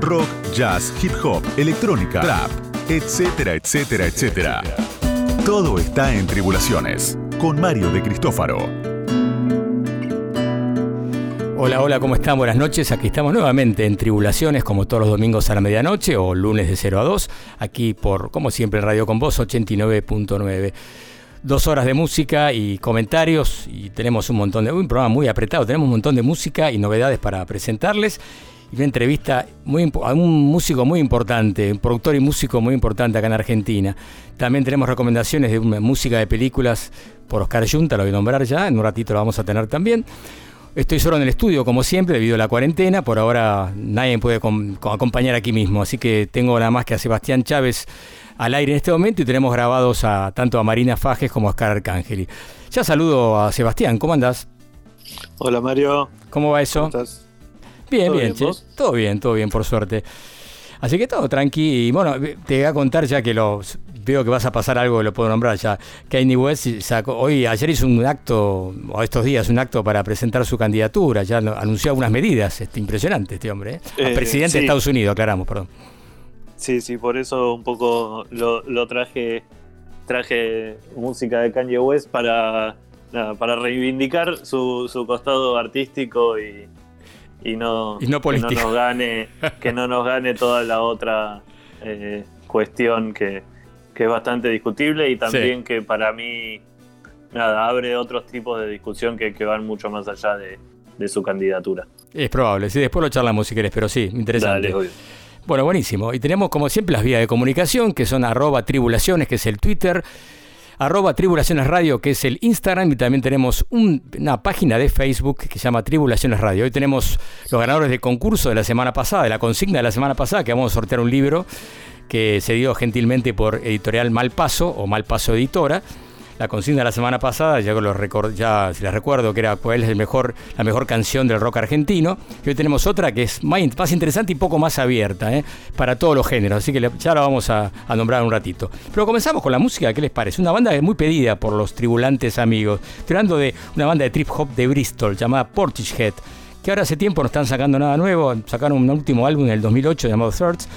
rock, jazz, hip hop, electrónica, trap, etcétera, etcétera, etcétera. Todo está en Tribulaciones, con Mario de Cristófaro. Hola, hola, ¿cómo están? Buenas noches. Aquí estamos nuevamente en Tribulaciones, como todos los domingos a la medianoche o lunes de 0 a 2, aquí por, como siempre, Radio con Voz 89.9 dos horas de música y comentarios y tenemos un montón de un programa muy apretado, tenemos un montón de música y novedades para presentarles y una entrevista muy, a un músico muy importante, un productor y músico muy importante acá en Argentina. También tenemos recomendaciones de música de películas por Oscar Junta, lo voy a nombrar ya, en un ratito lo vamos a tener también. Estoy solo en el estudio, como siempre, debido a la cuarentena. Por ahora nadie me puede acompañar aquí mismo, así que tengo nada más que a Sebastián Chávez al aire en este momento y tenemos grabados a tanto a Marina Fajes como a Oscar Arcángeli. Ya saludo a Sebastián, ¿cómo andás? Hola Mario. ¿Cómo va eso? ¿Cómo estás? Bien, bien, todo bien, todo bien, por suerte. Así que todo tranqui. Y bueno, te voy a contar ya que lo veo que vas a pasar algo, lo puedo nombrar ya. Kanye West sacó, hoy, ayer hizo un acto, o estos días, un acto para presentar su candidatura. Ya anunció algunas medidas. Este, impresionante este hombre. ¿eh? eh presidente de Estados Unidos, aclaramos, perdón. Sí, sí, por eso un poco lo, traje traje música de Kanye West para, para reivindicar su, su costado artístico y, y no, que no nos gane que no nos gane toda la otra eh, cuestión que, es bastante discutible y también que para mí nada abre otros tipos de discusión que, van mucho más allá de, su candidatura. Es probable, sí, después lo charlamos si querés, pero sí, interesante. Dale, bueno, buenísimo. Y tenemos como siempre las vías de comunicación, que son arroba tribulaciones, que es el Twitter, arroba tribulaciones radio, que es el Instagram, y también tenemos una página de Facebook que se llama Tribulaciones Radio. Hoy tenemos los ganadores del concurso de la semana pasada, de la consigna de la semana pasada, que vamos a sortear un libro que se dio gentilmente por editorial Malpaso o Malpaso Editora la consigna de la semana pasada, ya, ya si les recuerdo que era cuál es el mejor, la mejor canción del rock argentino. Y hoy tenemos otra que es más, interesante y poco más abierta, ¿eh? para todos los géneros. Así que ya la vamos a, nombrar un ratito. Pero comenzamos con la música, ¿qué les parece? Una banda muy pedida por los tribulantes amigos. Estoy hablando de una banda de trip hop de Bristol llamada Portishead, que ahora hace tiempo no están sacando nada nuevo. Sacaron un último álbum en el 2008 llamado Thirds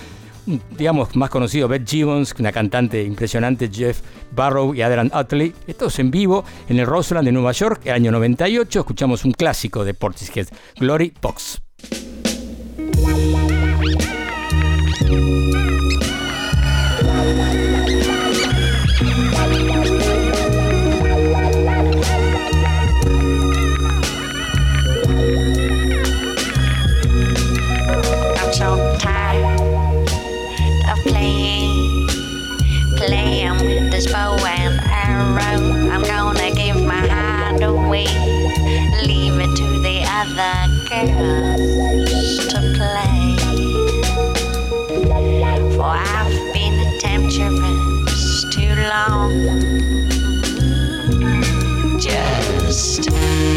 digamos, más conocido, Beth Gibbons, una cantante impresionante, Jeff Barrow y Adrian Utley. Estos en vivo en el Roseland de Nueva York, el año 98. Escuchamos un clásico de Portishead, Glory Box. other girls to play. For I've been a temptress too long. Just.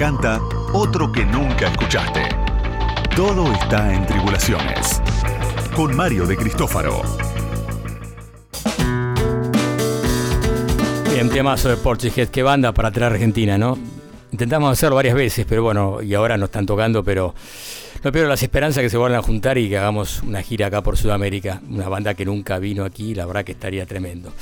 encanta, otro que nunca escuchaste. Todo está en Tribulaciones. Con Mario de Cristófaro. Bien, temazo de Portishead, qué banda para traer Argentina, ¿no? Intentamos hacerlo varias veces, pero bueno, y ahora nos están tocando, pero no pierdo las esperanzas que se vuelvan a juntar y que hagamos una gira acá por Sudamérica. Una banda que nunca vino aquí, la verdad que estaría tremendo.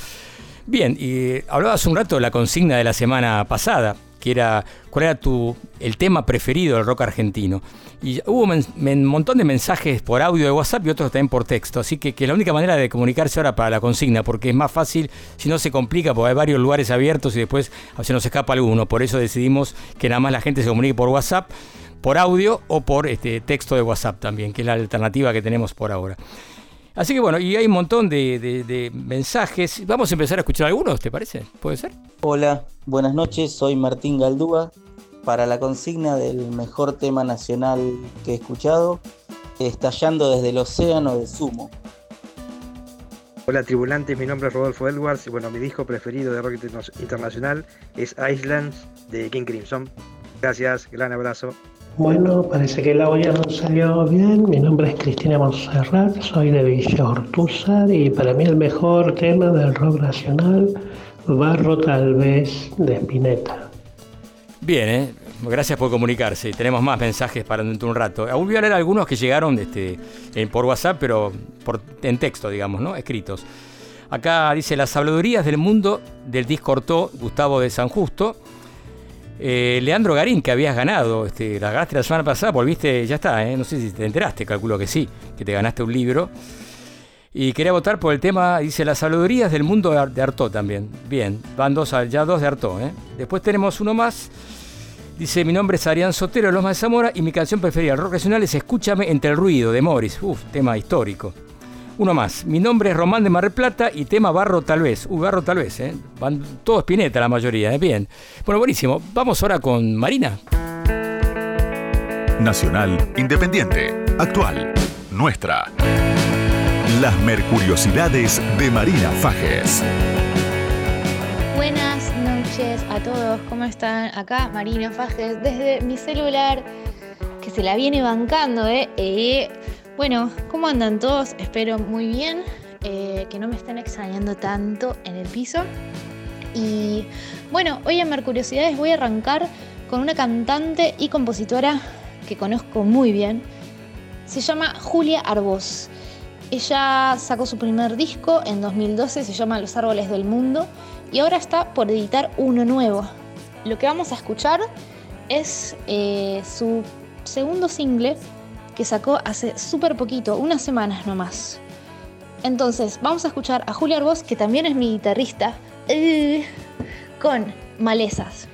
Bien, y hablabas un rato de la consigna de la semana pasada, que era cuál era tu, el tema preferido del rock argentino. Y hubo un montón de mensajes por audio de WhatsApp y otros también por texto. Así que, que la única manera de comunicarse ahora para la consigna, porque es más fácil, si no se complica, porque hay varios lugares abiertos y después se nos escapa alguno. Por eso decidimos que nada más la gente se comunique por WhatsApp, por audio o por este, texto de WhatsApp también, que es la alternativa que tenemos por ahora. Así que bueno, y hay un montón de, mensajes. Vamos a empezar a escuchar algunos, ¿te parece? ¿Puede ser? Hola, buenas noches, soy Martín Galdúa. Para la consigna del mejor tema nacional que he escuchado, Estallando desde el Océano de Sumo. Hola tribulantes, mi nombre es Rodolfo Edwards y bueno, mi disco preferido de rock internacional es Islands de King Crimson. Gracias, gran abrazo. Bueno, parece que el audio no salió bien. Mi nombre es Cristina Monserrat, soy de Villa y para mí el mejor tema del rock nacional, Barro tal vez de Spinetta. Bien, ¿eh? gracias por comunicarse. Tenemos más mensajes para dentro de un rato. Aún a leer algunos que llegaron este, por WhatsApp, pero por, en texto, digamos, ¿no? Escritos. Acá dice las habladurías del mundo del disco Ortó, Gustavo de San Justo. Eh, Leandro Garín, que habías ganado, este, la ganaste la semana pasada, volviste, ya está, ¿eh? no sé si te enteraste, calculo que sí, que te ganaste un libro. Y quería votar por el tema, dice, las saludorías del mundo de Artó también. Bien, van dos, ya dos de Artó. ¿eh? Después tenemos uno más. Dice, mi nombre es Arián Sotero, Loma de Zamora, y mi canción preferida rock nacional es Escúchame entre el ruido, de Morris. Uf, tema histórico. Uno más. Mi nombre es Román de Mar Plata y tema Barro tal vez. Uh, Barro tal vez, ¿eh? Van todos Pineta la mayoría, ¿eh? Bien. Bueno, buenísimo. Vamos ahora con Marina. Nacional, independiente, actual, nuestra. Las Mercuriosidades de Marina Fajes. Buenas noches a todos, ¿cómo están? Acá Marina Fajes desde mi celular, que se la viene bancando, ¿eh? eh bueno, ¿cómo andan todos? Espero muy bien, eh, que no me estén extrañando tanto en el piso. Y bueno, hoy en Mercuriosidades voy a arrancar con una cantante y compositora que conozco muy bien. Se llama Julia Arbós. Ella sacó su primer disco en 2012, se llama Los Árboles del Mundo, y ahora está por editar uno nuevo. Lo que vamos a escuchar es eh, su segundo single que sacó hace súper poquito, unas semanas nomás. Entonces, vamos a escuchar a Julia Arbós, que también es mi guitarrista, eh, con Malezas.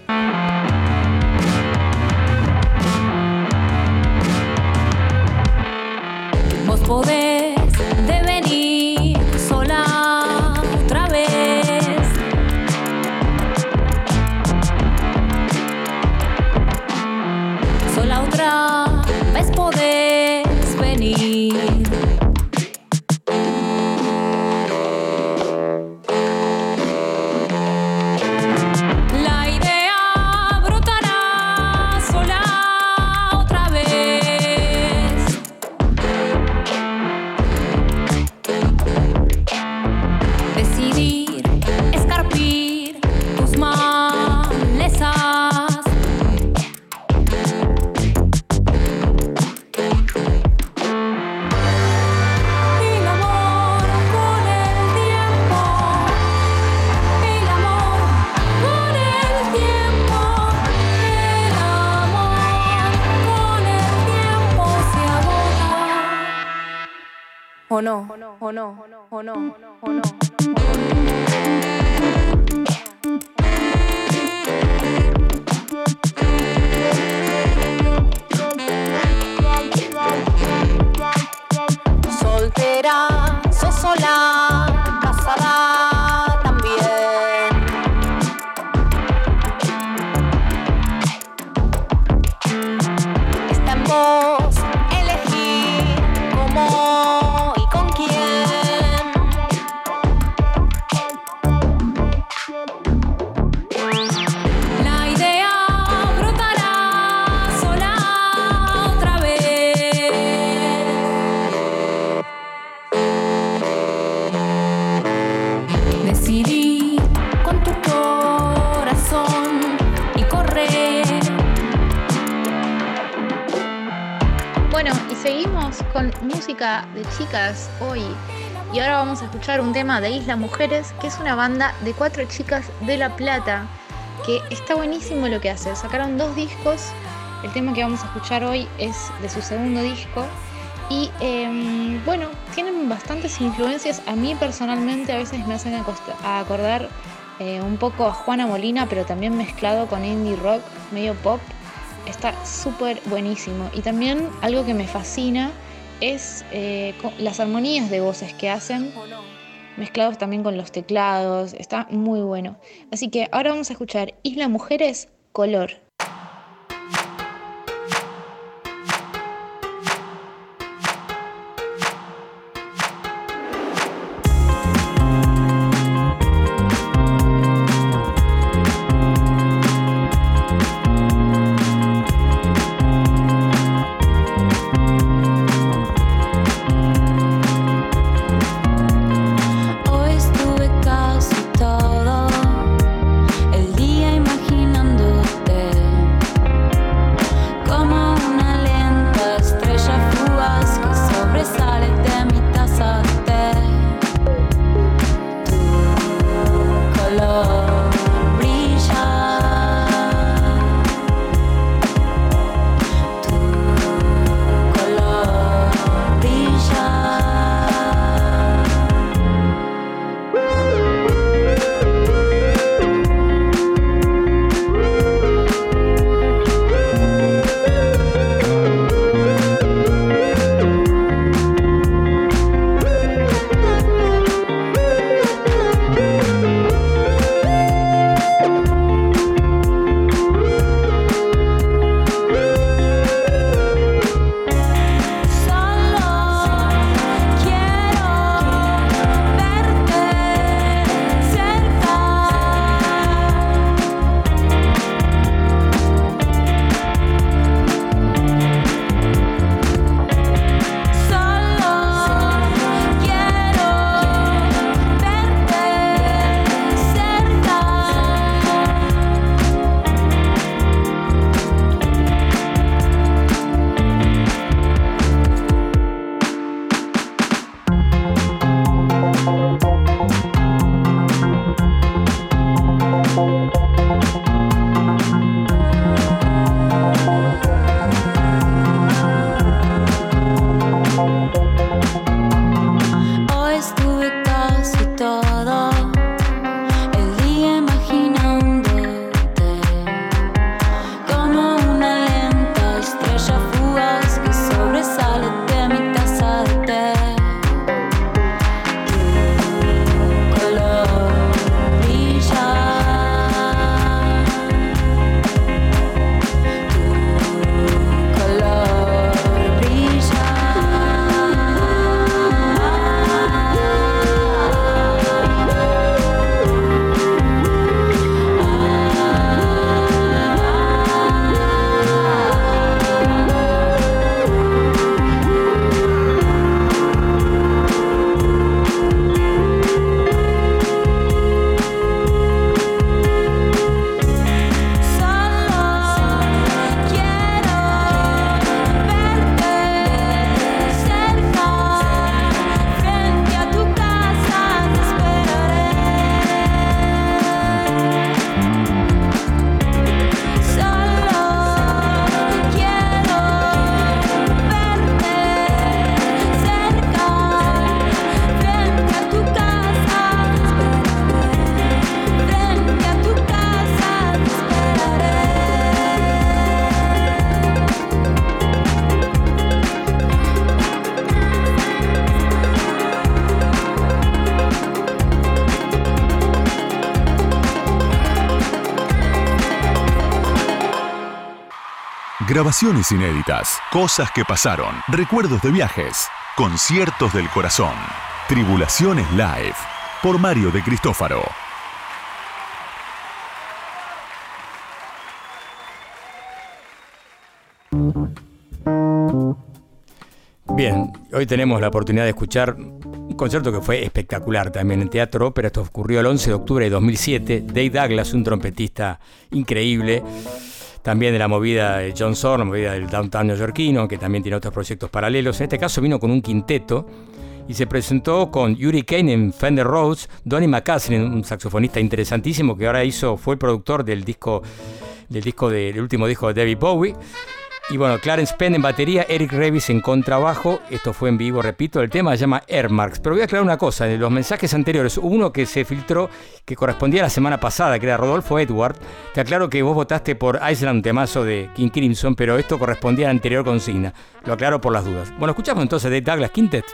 Hoy. Y ahora vamos a escuchar un tema de Isla Mujeres, que es una banda de cuatro chicas de La Plata, que está buenísimo lo que hace. Sacaron dos discos. El tema que vamos a escuchar hoy es de su segundo disco. Y em, bueno, tienen bastantes influencias. A mí personalmente a veces me hacen acordar eh, un poco a Juana Molina, pero también mezclado con indie rock, medio pop. Está súper buenísimo. Y también algo que me fascina es eh, las armonías de voces que hacen, mezclados también con los teclados. Está muy bueno. Así que ahora vamos a escuchar Isla Mujeres, Color. Grabaciones inéditas, cosas que pasaron, recuerdos de viajes, conciertos del corazón. Tribulaciones Live por Mario de Cristófaro. Bien, hoy tenemos la oportunidad de escuchar un concierto que fue espectacular también en teatro, pero esto ocurrió el 11 de octubre de 2007. Dave Douglas, un trompetista increíble, también de la movida de John Zorn, la movida del downtown neoyorquino, que también tiene otros proyectos paralelos. En este caso vino con un quinteto y se presentó con Yuri Kane en Fender Rhodes, Donny McCaslin, un saxofonista interesantísimo que ahora hizo, fue el productor del disco, del disco de- del último disco de David Bowie. Y bueno, Clarence Penn en batería, Eric Revis en contrabajo. Esto fue en vivo, repito. El tema se llama Airmarks. Pero voy a aclarar una cosa. En los mensajes anteriores, uno que se filtró que correspondía a la semana pasada, que era Rodolfo Edward. Te aclaro que vos votaste por Island, temazo de King Crimson, pero esto correspondía a la anterior consigna. Lo aclaro por las dudas. Bueno, escuchamos entonces de Douglas Quintet.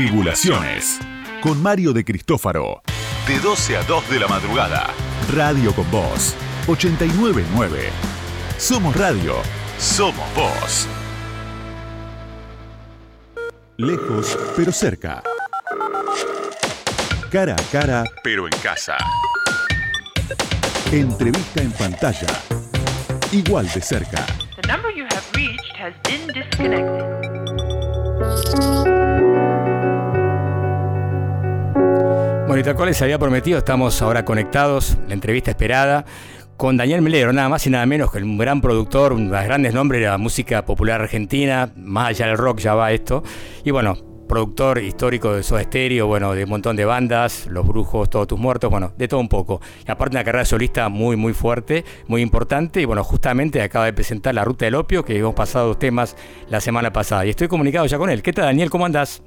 Tribulaciones. Con Mario de Cristófaro. De 12 a 2 de la madrugada. Radio con Voz. 899. Somos radio. Somos voz. Lejos, pero cerca. Cara a cara, pero en casa. Entrevista en pantalla. Igual de cerca. The number you have reached has been disconnected. Y tal cual les había prometido, estamos ahora conectados, la entrevista esperada, con Daniel Melero, nada más y nada menos que un gran productor, un grandes nombres de la música popular argentina, más allá del rock ya va esto, y bueno, productor histórico de Soda Stereo, bueno, de un montón de bandas, Los Brujos, Todos Tus Muertos, bueno, de todo un poco. Y aparte una carrera solista muy, muy fuerte, muy importante, y bueno, justamente acaba de presentar La Ruta del Opio, que hemos pasado dos temas la semana pasada, y estoy comunicado ya con él. ¿Qué tal, Daniel? ¿Cómo andás?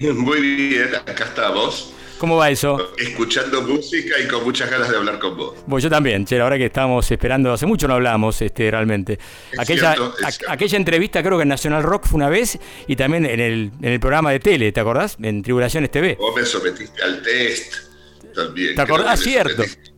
Muy bien, acá estamos. ¿Cómo va eso? Escuchando música y con muchas ganas de hablar con vos. Bueno, yo también, che, ahora que estamos esperando, hace mucho no hablamos este, realmente. Es Aquella, cierto, a- aquella entrevista creo que en National Rock fue una vez y también en el, en el programa de tele, ¿te acordás? En Tribulaciones TV. Vos me sometiste al test también. ¿Te acordás? Ah, cierto. sometiste.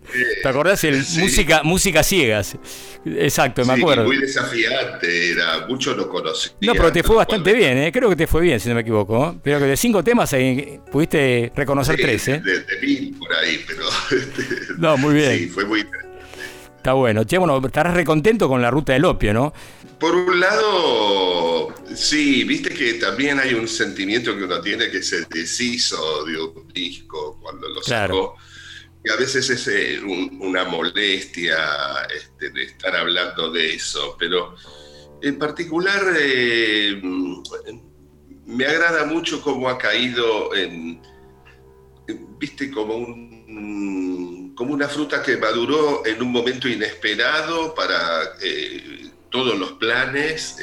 ¿Te acordás? El Sí. música, música ciegas. Exacto, me Sí, acuerdo. muy desafiante, era, mucho no conocía. No, pero te fue bastante cual. bien, ¿eh? creo que te fue bien, si no me equivoco. ¿eh? Creo que de cinco temas eh, pudiste reconocer Sí, tres, ¿eh? De, de mil por ahí, pero. este, No, muy bien. Sí, fue muy. Está bueno. Che, bueno, estarás recontento con la ruta del opio, ¿no? Por un lado, sí, viste que también hay un sentimiento que uno tiene que se deshizo de un disco cuando lo Claro. sacó. A veces es eh, un- una molestia este, estar hablando de eso, pero en particular eh, me agrada mucho cómo ha caído en, viste, como un como una fruta que maduró en un momento inesperado para eh, todos los planes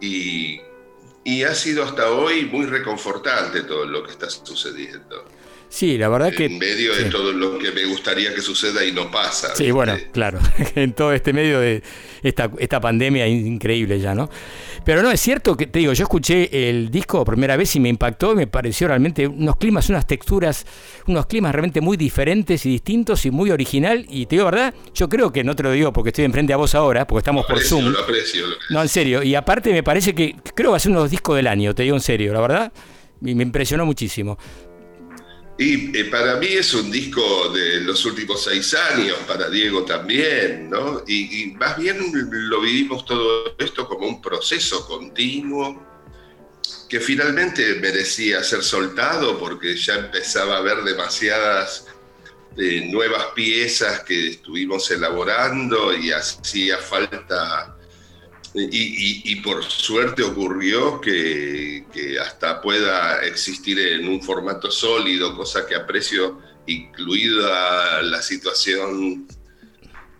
y ha sido hasta hoy muy reconfortante todo lo que está sucediendo. Sí, la verdad que... En medio de todo lo que me gustaría que suceda y no pasa. Sí, ¿viste? bueno, claro, en todo este medio de esta, esta pandemia in- increíble ya, ¿no? Pero no, es cierto que, te digo, yo escuché el disco por primera vez y me impactó, me pareció realmente unos climas, unas texturas, unos climas realmente muy diferentes y distintos y muy original. Y te digo, ¿verdad? Yo creo que, no te lo digo porque estoy enfrente a vos ahora, porque estamos por Aprecio, Zoom. Lo aprecio. lo- No, en serio, y aparte me parece que creo que va a ser uno de los discos del año, te digo en serio, la verdad, y me impresionó muchísimo. Y eh, para mí es un disco de los últimos seis años, para Diego también, ¿no? Y, más bien lo vivimos todo esto como un proceso continuo que finalmente merecía ser soltado porque ya empezaba a haber demasiadas eh, nuevas piezas que estuvimos elaborando y hacía falta y, y- y por suerte ocurrió que, que hasta pueda existir en un formato sólido, cosa que aprecio, incluida la situación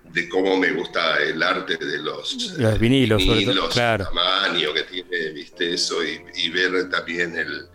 de cómo me gusta el arte de los, Los vinilos, sobre todo, vinilos, claro. tamaño que tiene, viste eso, y, y ver también el,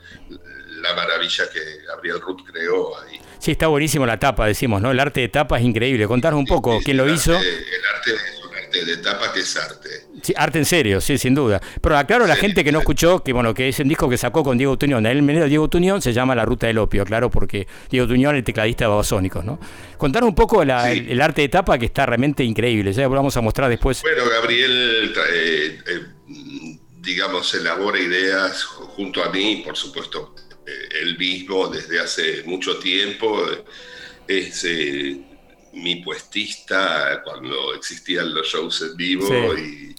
la maravilla que Gabriel Ruth creó ahí. Sí, está buenísimo la tapa, decimos, ¿no? El arte de tapa es increíble. Contanos un poco quién lo hizo. El arte es un arte de tapa que es arte. Sí, arte en serio, sí, sin duda. Pero aclaro a la Sí, gente que no escuchó que bueno, que es un disco que sacó con Diego Tuñón. El meneo de Diego Tuñón se llama La Ruta del Opio, claro, porque Diego Tuñón es el tecladista de Babasónicos, ¿no? Contanos un poco la- Sí. el, el arte de tapa que está realmente increíble. Ya lo vamos a mostrar después. Bueno, Gabriel, eh, eh, digamos, elabora ideas junto a mí, por supuesto, eh, él mismo desde hace mucho tiempo. Es mi puestista cuando existían los shows en vivo y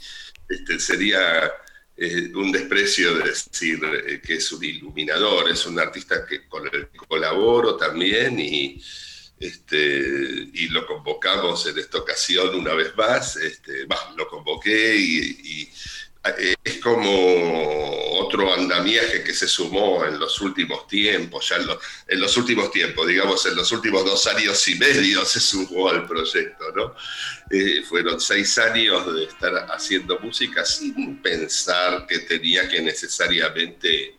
este, sería eh, un desprecio decir eh, que es un iluminador, es un artista que con el que colaboro también y, este, y lo convocamos en esta ocasión una vez más, este, bah, lo convoqué y, y, es como otro andamiaje que se sumó en los últimos tiempos, ya en, lo- en los últimos tiempos, digamos, en los últimos dos años y medio se sumó al proyecto, ¿no? Eh, fueron seis años de estar haciendo música sin pensar que tenía que necesariamente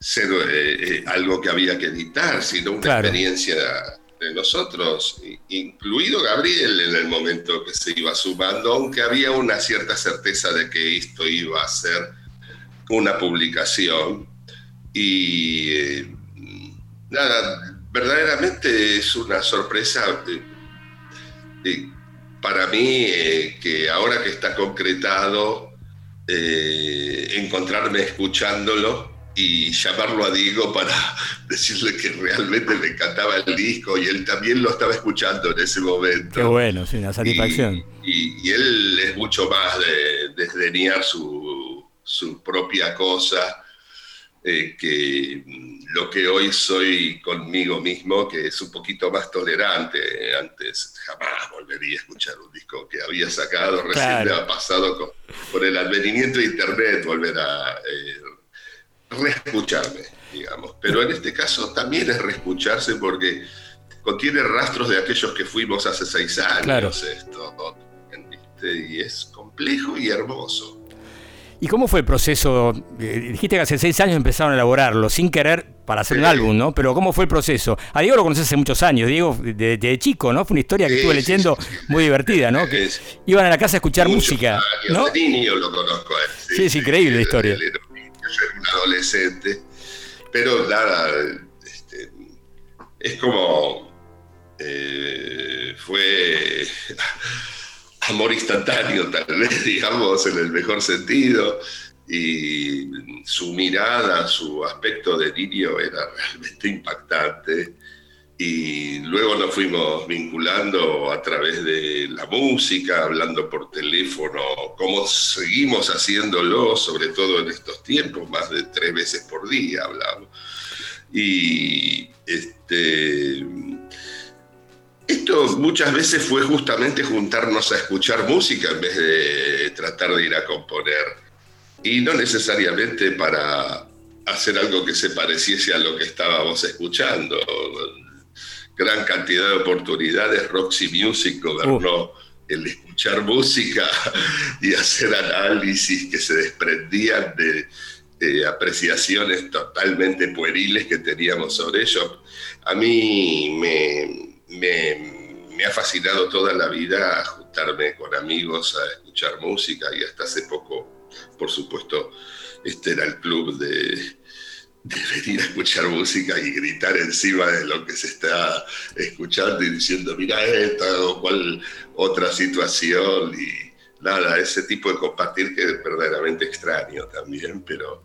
ser eh, algo que había que editar, sino una experiencia de nosotros, incluido Gabriel en el momento que se iba sumando, aunque había una cierta certeza de que esto iba a ser una publicación. Y nada, verdaderamente es una sorpresa para mí que ahora que está concretado, encontrarme escuchándolo y llamarlo a Diego para decirle que realmente me encantaba el disco y él también lo estaba escuchando en ese momento. Qué bueno, sí, una satisfacción. Y, él es mucho más de desdeñar su, su propia cosa eh, que lo que hoy soy conmigo mismo, que es un poquito más tolerante. Antes jamás volvería a escuchar un disco que había sacado, recién me ha pasado con, por el advenimiento de Internet, volver a... Eh, reescucharme, digamos. Pero en este caso también es reescucharse porque contiene rastros de aquellos que fuimos hace seis años esto, y es complejo y hermoso. ¿Y cómo fue el proceso? Eh, dijiste que hace seis años empezaron a elaborarlo, sin querer para hacer un álbum, ¿no? Pero ¿cómo fue el proceso? A Diego lo conoces hace muchos años, Diego, de, chico, ¿no? Fue una historia que estuve leyendo muy divertida, ¿no? Que iban a la casa a escuchar música. ¿no? De niño lo conozco a él. Sí, es increíble la historia un adolescente, pero nada, este, es como eh, fue amor instantáneo, tal vez, digamos, en el mejor sentido, y su mirada, su aspecto de niño era realmente impactante y luego nos fuimos vinculando a través de la música, hablando por teléfono, como seguimos haciéndolo, sobre todo en estos tiempos, más de tres veces por día hablamos. Y este, esto muchas veces fue justamente juntarnos a escuchar música en vez de tratar de ir a componer. Y no necesariamente para hacer algo que se pareciese a lo que estábamos escuchando gran cantidad de oportunidades. Roxy Music gobernó el escuchar música y hacer análisis que se desprendían de apreciaciones totalmente pueriles que teníamos sobre ello. A mí me, me, ha fascinado toda la vida juntarme con amigos a escuchar música y hasta hace poco, por supuesto, este era el club de, de venir a escuchar música y gritar encima de lo que se está escuchando y diciendo, mira esta o cual otra situación y nada, ese tipo de compartir que es verdaderamente extraño también, pero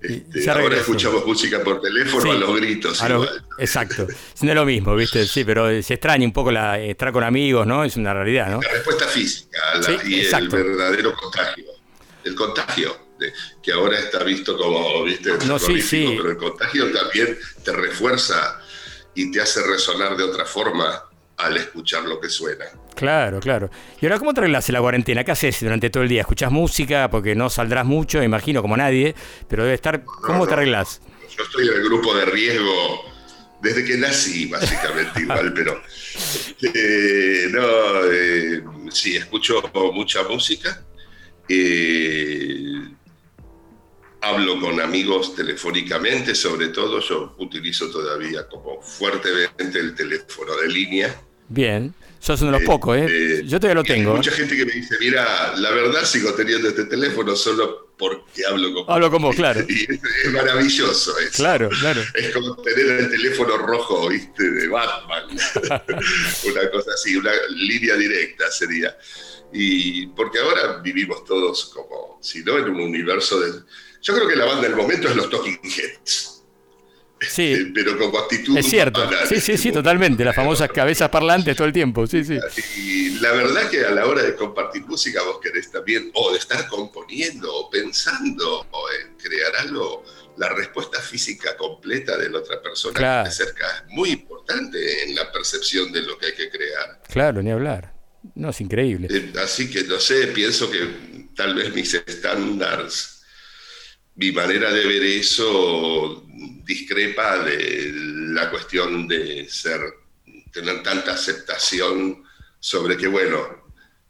este, ahora escuchamos música por teléfono a los gritos. exacto, no es lo mismo, ¿viste? Sí, pero se extraña un poco la, estar con amigos, ¿no? Es una realidad, ¿no? La respuesta física y el verdadero contagio. El contagio que ahora está visto como, viste, no, sí, sí. pero el contagio también te refuerza y te hace resonar de otra forma al escuchar lo que suena. Claro, claro. ¿Y ahora cómo te arreglas en la cuarentena? ¿Qué haces durante todo el día? ¿Escuchás música? Porque no saldrás mucho, imagino, como nadie, pero debe estar... ¿Cómo te arreglas? Yo estoy en el grupo de riesgo desde que nací, básicamente igual, pero... Eh, no, eh, sí, escucho mucha música. Eh, hablo con amigos telefónicamente, sobre todo yo utilizo todavía como fuertemente el teléfono de línea. Bien, sos uno de los eh, pocos, ¿eh? eh yo todavía lo tengo. Hay mucha gente que me dice, mira, la verdad sigo teniendo este teléfono solo porque hablo con Hablo con vos, claro. Y es, maravilloso eso. Claro, claro. Es como tener el teléfono rojo, ¿viste? De Batman. una cosa así, una línea directa sería. Y porque ahora vivimos todos como, si no, en un universo de yo creo que la banda del momento es los Talking Heads. Sí. Este, pero con actitud. Es cierto. Sí, sí, sí, totalmente. Las famosas cabezas parlantes todo el tiempo. Sí, sí. Y la verdad que a la hora de compartir música vos querés también, o de estar componiendo, o pensando, o en crear algo, la respuesta física completa de la otra persona que te cerca es muy importante en la percepción de lo que hay que crear. Claro, ni hablar. No, es increíble. Eh, así que no sé, pienso que tal vez mis estándares mi manera de ver eso discrepa de la cuestión de ser, tener tanta aceptación sobre que, bueno,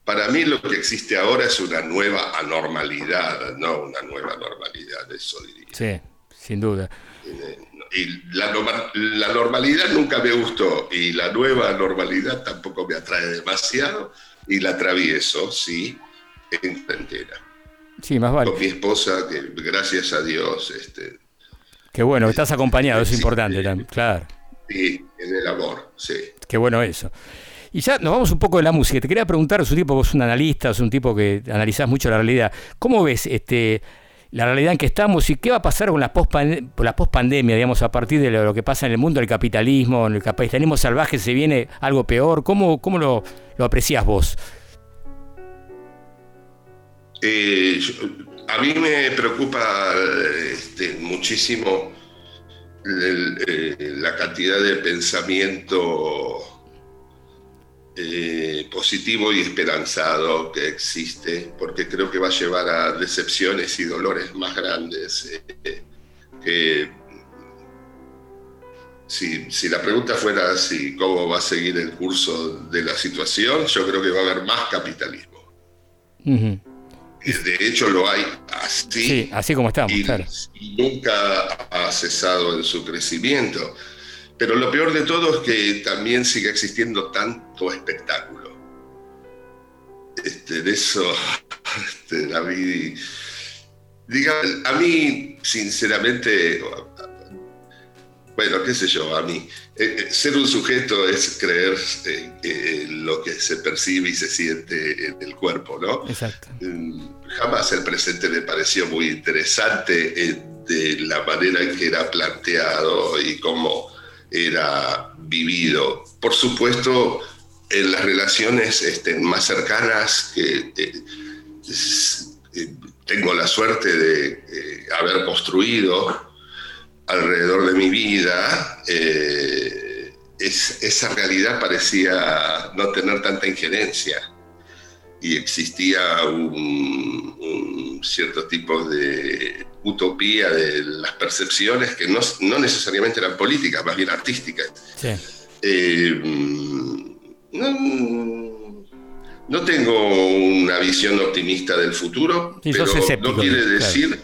para mí lo que existe ahora es una nueva anormalidad, no una nueva normalidad, eso diría. Sí, sin duda. Y la, la normalidad nunca me gustó y la nueva normalidad tampoco me atrae demasiado y la atravieso, sí, en cuarentena. Sí, más vale. Con mi esposa, que gracias a Dios. Este, Qué bueno, estás acompañado, es importante también, claro. Sí, en el amor, sí. Qué bueno eso. Y ya nos vamos un poco de la música. Te quería preguntar, es un tipo, vos un analista, es un tipo que analizás mucho la realidad. ¿Cómo ves este la realidad en que estamos y qué va a pasar con la post-pandemia, digamos, a partir de lo que pasa en el mundo del capitalismo, en el capitalismo salvaje, se viene algo peor? ¿Cómo, cómo lo, lo apreciás vos? Eh, a mí me preocupa este, muchísimo eh, la cantidad de pensamiento eh, positivo y esperanzado que existe, porque creo que va a llevar a decepciones y dolores más grandes. Si, la pregunta fuera si cómo va a seguir el curso de la situación, yo creo que va a haber más capitalismo. De hecho, lo hay así. Sí, así como estamos, y, claro. nunca ha cesado en su crecimiento. Pero lo peor de todo es que también sigue existiendo tanto espectáculo. Este, de eso, este, David, diga, a mí, sinceramente, bueno, qué sé yo, a mí, eh, eh, ser un sujeto es creer lo que se percibe y se siente en el cuerpo, ¿no? Exacto. Jamás el presente me pareció muy interesante eh, de la manera en que era planteado y cómo era vivido. Por supuesto, en las relaciones este, más cercanas que tengo la suerte de haber construido, alrededor de mi vida, eh, es, esa realidad parecía no tener tanta injerencia y existía un, un, cierto tipo de utopía de las percepciones que no, no necesariamente eran políticas, más bien artísticas. Sí. Eh, no, no, tengo una visión optimista del futuro, Sí, pero escéptico, no quiere claro. decir...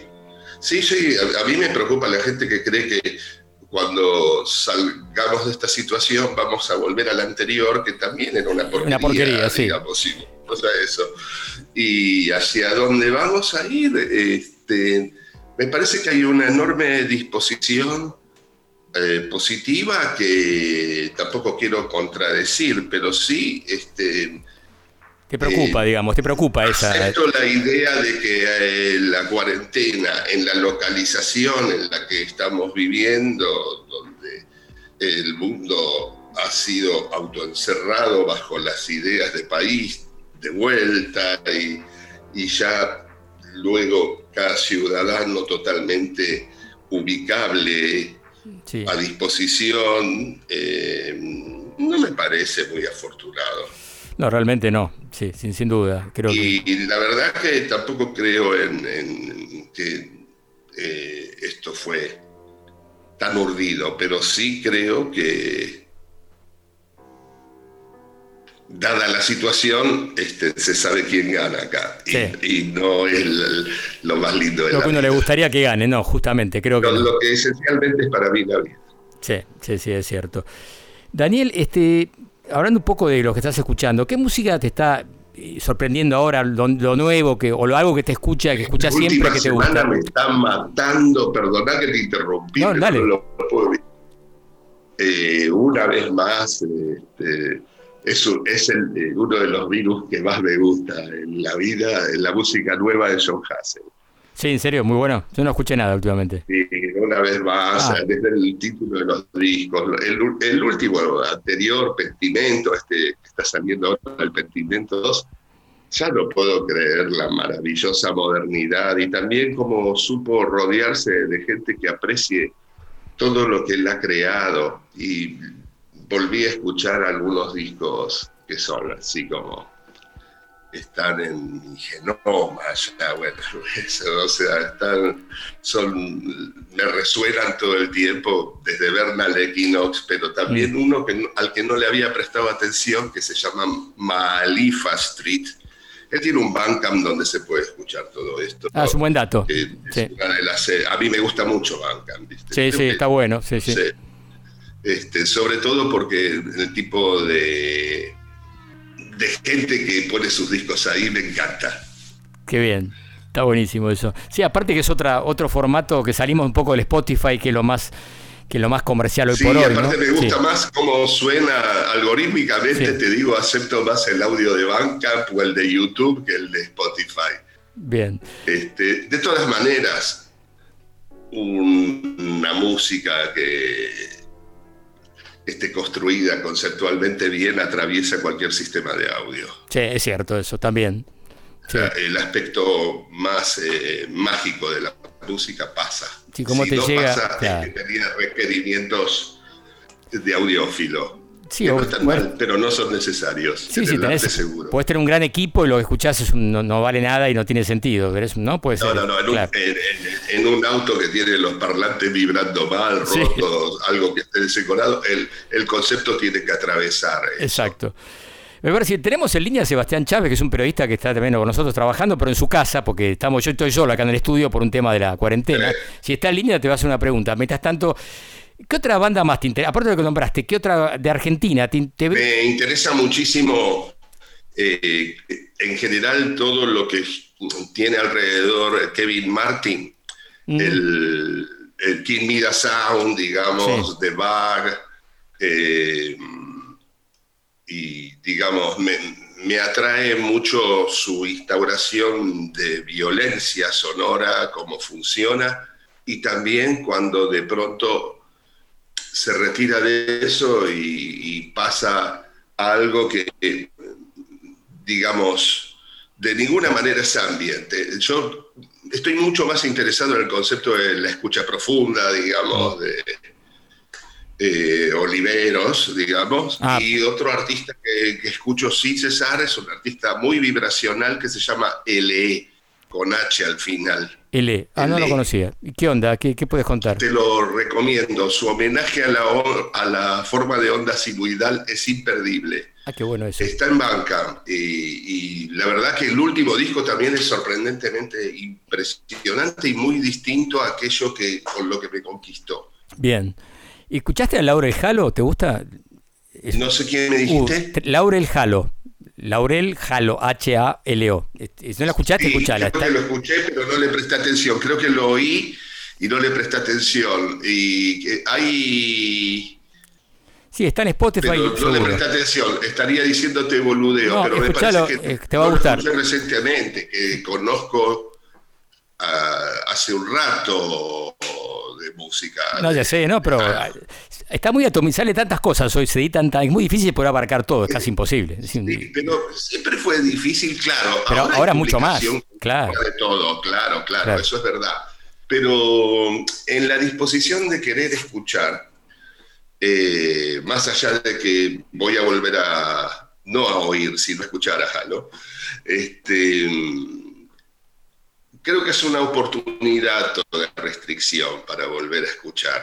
Sí, sí, a, a mí me preocupa la gente que cree que cuando salgamos de esta situación vamos a volver a la anterior, que también era una porquería, Una porquería, digamos, sí, sea, eso. Y hacia dónde vamos a ir, este, me parece que hay una enorme disposición eh, positiva que tampoco quiero contradecir, pero sí este, Te preocupa, digamos, te preocupa esa. La idea de que eh, la cuarentena, en la localización en la que estamos viviendo, donde el mundo ha sido autoencerrado bajo las ideas de país de vuelta y, y ya luego cada ciudadano totalmente ubicable Sí. a disposición, eh, no me parece muy afortunado. No, realmente no, sí, sin, sin duda. Creo que. Y, la verdad que tampoco creo en, en que eh, esto fue tan urdido, pero sí creo que, dada la situación, este, se sabe quién gana acá. Y, Sí. y no es el- lo más lindo de Lo la que uno le gustaría que gane, no, justamente, creo que. Lo, que esencialmente es para mí la vida. Sí, sí, sí, es cierto. Daniel, este, hablando un poco de lo que estás escuchando, ¿qué música te está eh, sorprendiendo ahora, lo, lo nuevo que, o lo algo que te escucha, que escuchas siempre que te semana gusta? me están matando, perdoná que te interrumpí, No, dale. no lo puedo. Eh, una vez más, este, es, un- es el- eh, uno de los virus que más me gusta en la vida, en la música nueva de John Hassel. Sí, en serio, muy bueno. Yo no escuché nada últimamente. Y una vez más, Ah. desde el título de los discos, el, el último anterior, Pentimento, este que está saliendo ahora, el Pentimento 2, ya no puedo creer la maravillosa modernidad y también como supo rodearse de gente que aprecie todo lo que él ha creado. Y volví a escuchar algunos discos que son así como están en mi genoma ya, bueno, eso, o sea, están, son, me resuenan todo el tiempo desde Bernal Equinox, pero también uno que, al que no le había prestado atención, que se llama Maalifa Street, Él tiene un Bandcamp donde se puede escuchar todo esto. Ah, es un buen dato. Eh, Sí. es una de las, eh, a mí me gusta mucho Bandcamp. ¿viste? Sí, Creo sí, que- está bueno. Sí, sí. sí. Este, sobre todo porque el tipo de, de gente que pone sus discos ahí me encanta. Qué bien. Está buenísimo eso. Sí, aparte que es otra, otro formato que salimos un poco del Spotify, que es lo más, que es lo más comercial hoy Sí, por hoy. aparte ¿no? me gusta Sí. más cómo suena algorítmicamente, Sí. te digo, acepto más el audio de Bandcamp o el de YouTube que el de Spotify. Bien. Este, de todas maneras, un- una música que esté construida conceptualmente bien atraviesa cualquier sistema de audio. Sí, es cierto eso también. O sea, el aspecto más eh, mágico de la música pasa. Sí, cómo si te no llega, pasa, claro. es que tenía requerimientos de audiófilo. Sí, que o- no están bueno. mal, pero no son necesarios. Sí, sí, tenés, seguro. puedes tener un gran equipo y lo que escuchás es un- no, no vale nada y no tiene sentido. pero es- ¿No? Puede No, ser. no, no, en un, claro. en- en- en un auto que tiene los parlantes vibrando mal, Sí. rotos, algo que esté desenconado, el, el concepto tiene que atravesar. eso. Exacto. Me parece tenemos en línea a Sebastián Chávez, que es un periodista que está también con nosotros trabajando, pero en su casa, porque estamos, yo estoy solo acá en el estudio por un tema de la cuarentena. Si está en línea, te voy a hacer una pregunta. Mientras tanto, ¿qué otra banda más te interesa? Aparte de lo que nombraste, ¿qué otra de Argentina te, te- Me interesa muchísimo, eh, en general, todo lo que tiene alrededor Kevin Martin, Mm. el, el King Mida Sound, digamos, de Bag, eh, y digamos, me, me atrae mucho su instauración de violencia sonora, cómo funciona, y también cuando de pronto se retira de eso y, y pasa a algo que, digamos, de ninguna manera es ambiente. Yo estoy mucho más interesado en el concepto de la escucha profunda, digamos, de eh, Oliveros, digamos, Ah. y otro artista que, que escucho sin cesar es un artista muy vibracional que se llama LE, con H al final. L. Ah, no lo conocía. ¿Y ¿Qué onda? ¿Qué, qué puedes contar? Te lo recomiendo. Su homenaje a la, a la forma de onda sinuidal es imperdible. Ah, qué bueno eso. Está en banca y, y la verdad que el último disco también es sorprendentemente impresionante y muy distinto a aquello que con lo que me conquistó. Bien. ¿Y ¿Escuchaste a Laurel Jalo? ¿Te gusta? No sé quién me Uh, dijiste. t- Laurel Jalo. Laurel Jalo, H-A-L-O. Este, Si no la escuchaste, Sí, escuchala. creo que lo escuché, pero no le presté atención. Creo que lo oí y no le presté atención. Y que hay... Sí, está en Spotify. Pero no le presté atención. Estaría diciéndote boludeo, No, pero me parece que eh, te va a lo gustar. escuché recientemente, que conozco ah, hace un rato de música. No, ya sé, no, pero ah, está muy atomizado, sale tantas cosas hoy, se editan, tan- es muy difícil poder abarcar todo, es casi imposible. Un- Pero siempre fue difícil, claro. Pero ahora mucho más, claro. De todo, claro, claro, Claro. eso es verdad. Pero en la disposición de querer escuchar, eh, más allá de que voy a volver a, no a oír, sino a escuchar a Halo, este, creo que es una oportunidad toda restricción para volver a escuchar.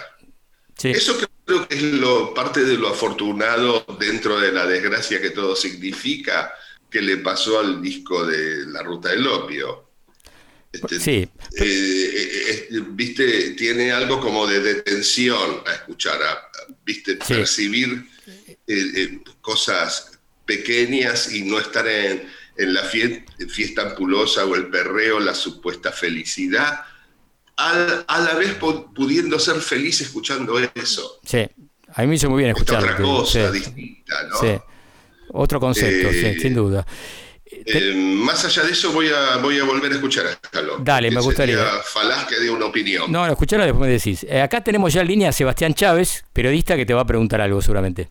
Sí. Eso creo que es lo, parte de lo afortunado dentro de la desgracia que todo significa que le pasó al disco de La Ruta del Opio. Este, Sí, eh, eh, eh, viste, tiene algo como de detención a escuchar, a, a, viste, Sí. percibir eh, eh, cosas pequeñas y no estar en, en la fie- fiesta ampulosa o el perreo, la supuesta felicidad, al- a la vez pu- pudiendo ser feliz escuchando eso. sí. A mí me hizo muy bien Esta escucharlo. otra cosa sí, distinta, ¿no? sí. Otro concepto, Eh, sí, sin duda. Eh, más allá de eso, voy a, voy a volver a escuchar a Caló. Dale, me gustaría. Falaz que dé una opinión. No, no, después me decís. Eh, acá tenemos ya en línea a Sebastián Chávez, periodista que te va a preguntar algo seguramente.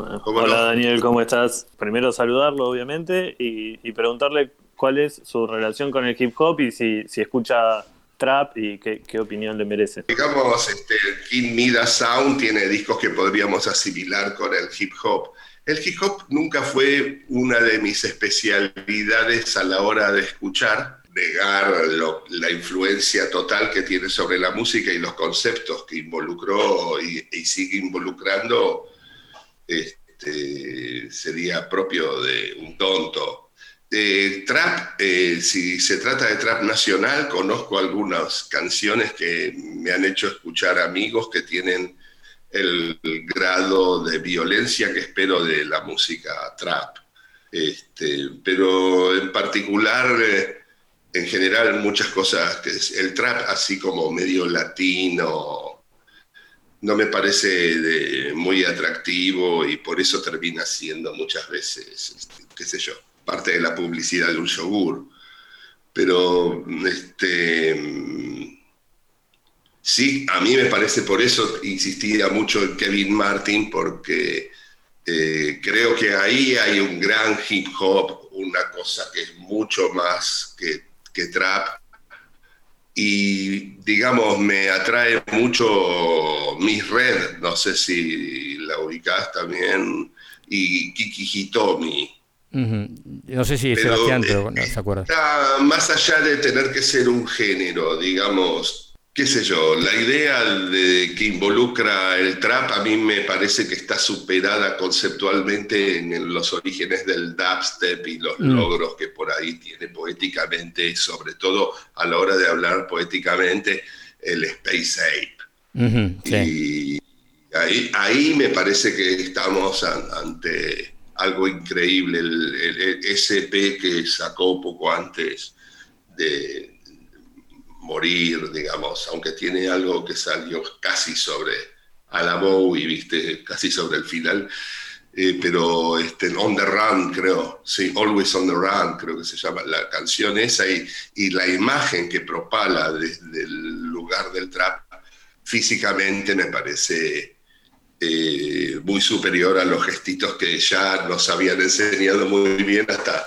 Hola no? Daniel, ¿cómo estás? Primero saludarlo, obviamente, y, y preguntarle cuál es su relación con el hip hop y si, si escucha trap y qué, qué opinión le merece. Digamos, este, Kid Mida Sound tiene discos que podríamos asimilar con el hip hop. El hip hop nunca fue una de mis especialidades a la hora de escuchar, negar lo- la influencia total que tiene sobre la música y los conceptos que involucró y, y sigue involucrando, este, sería propio de un tonto. trap, eh, si se trata de trap nacional, conozco algunas canciones que me han hecho escuchar amigos que tienen el, grado de violencia que espero de la música trap. Este, pero en particular, eh, en general, muchas cosas, que el trap así como medio latino, no me parece muy atractivo y por eso termina siendo muchas veces, este, qué sé yo, parte de la publicidad de un yogur. Pero este, sí, a mí me parece, por eso insistía mucho en Kevin Martin, porque eh, creo que ahí hay un gran hip hop, una cosa que es mucho más que, que trap. Y digamos, me atrae mucho Miss Red, no sé si la ubicás también, y Kiki Hitomi. No sé si es Sebastián, pero no se acuerda. más allá de tener que ser un género, digamos, qué sé yo, la idea de que involucra el trap a mí me parece que está superada conceptualmente en los orígenes del dubstep y los Mm. logros que por ahí tiene poéticamente, sobre todo a la hora de hablar poéticamente, el Space Ape. Sí. Y ahí, ahí me parece que estamos an- ante algo increíble, el, el- el SP que sacó poco antes de morir, digamos, aunque tiene algo que salió casi sobre a la Bowie, viste, casi sobre el final, eh, pero este, On the Run, creo, sí, Always on the Run, creo que se llama la canción esa, y, y la imagen que propala desde el lugar del trap, físicamente me parece eh, muy superior a los gestitos que ya nos habían enseñado muy bien hasta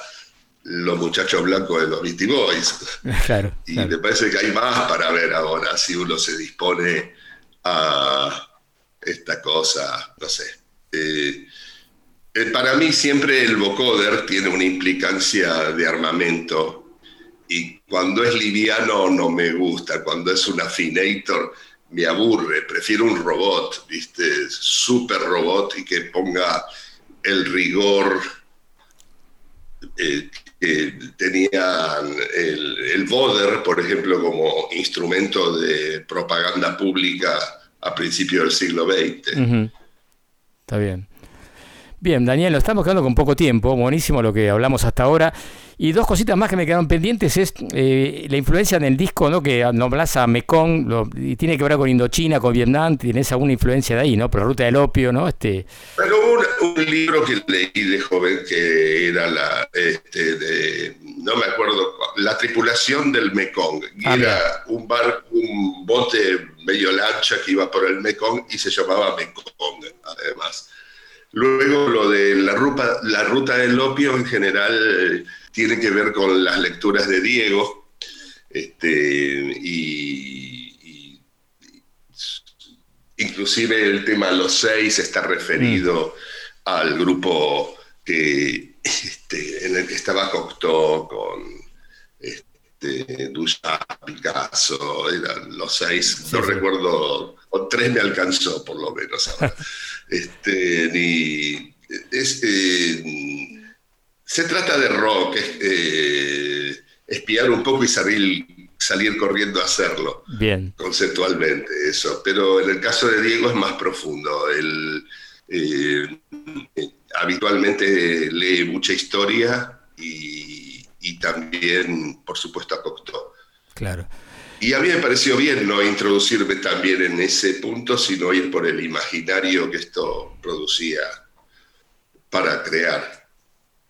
los muchachos blancos de los Beastie Boys. Claro. Y me parece que hay más para ver ahora si uno se dispone a esta cosa, no sé. Eh, eh, para mí siempre el vocoder tiene una implicancia de armamento y cuando es liviano no me gusta, cuando es un afinator me aburre, prefiero un robot, ¿viste? Super robot y que ponga el rigor eh, que tenían el, el por ejemplo, como instrumento de propaganda pública a principios del siglo XX. Está bien. Bien, Daniel, nos estamos quedando con poco tiempo. Buenísimo lo que hablamos hasta ahora. Y dos cositas más que me quedaron pendientes es eh, la influencia en el disco, ¿no? Que nombras a Mekong lo- y tiene que ver con Indochina, con Vietnam. Tienes alguna influencia de ahí, ¿no? Pero Ruta del Opio, ¿no? Este, Pero un, un libro que leí de joven que era la, este, de, no me acuerdo, cu- La tripulación del Mekong. Ah, era un bar, un bote medio lancha que iba por el Mekong y se llamaba Mekong, además. Luego lo de la ruta, la ruta del opio en general eh, tiene que ver con las lecturas de Diego. Este, y, y- inclusive el tema Los Seis está referido al grupo que, este, en el que estaba Cocteau con este, Duchamp, Picasso, eran los seis, no recuerdo, o tres me alcanzó por lo menos. Este, ni- es, eh, se trata de rock, es, eh, espiar un poco y salir, salir corriendo a hacerlo bien. conceptualmente eso, pero en el caso de Diego es más profundo. Él eh, habitualmente lee mucha historia y, y también, por supuesto, a Cocteau. Claro. Y a mí me pareció bien no introducirme también en ese punto, sino ir por el imaginario que esto producía para crear.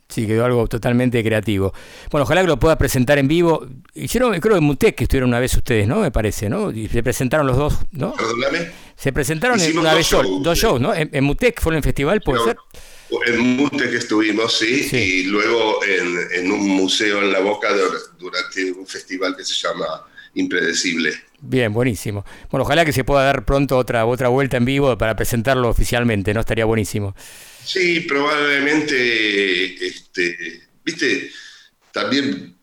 Sí, quedó algo totalmente creativo. Bueno, ojalá que lo pueda presentar en vivo. Hicieron, creo que en Mutec que estuvieron una vez ustedes, ¿no? Me parece, ¿no? Y se presentaron los dos, ¿no? Perdóname. Se presentaron en Hicimos una dos vez shows. dos shows, ¿no? En, en Mutec fue en festival, ¿puede No, ser? En Mute que estuvimos, sí, y luego en, en un museo en La Boca dur- durante un festival que se llama Impredecible. Bien, buenísimo. Bueno, ojalá que se pueda dar pronto otra, otra vuelta en vivo para presentarlo oficialmente, ¿no? Estaría buenísimo. Sí, probablemente, este, viste, también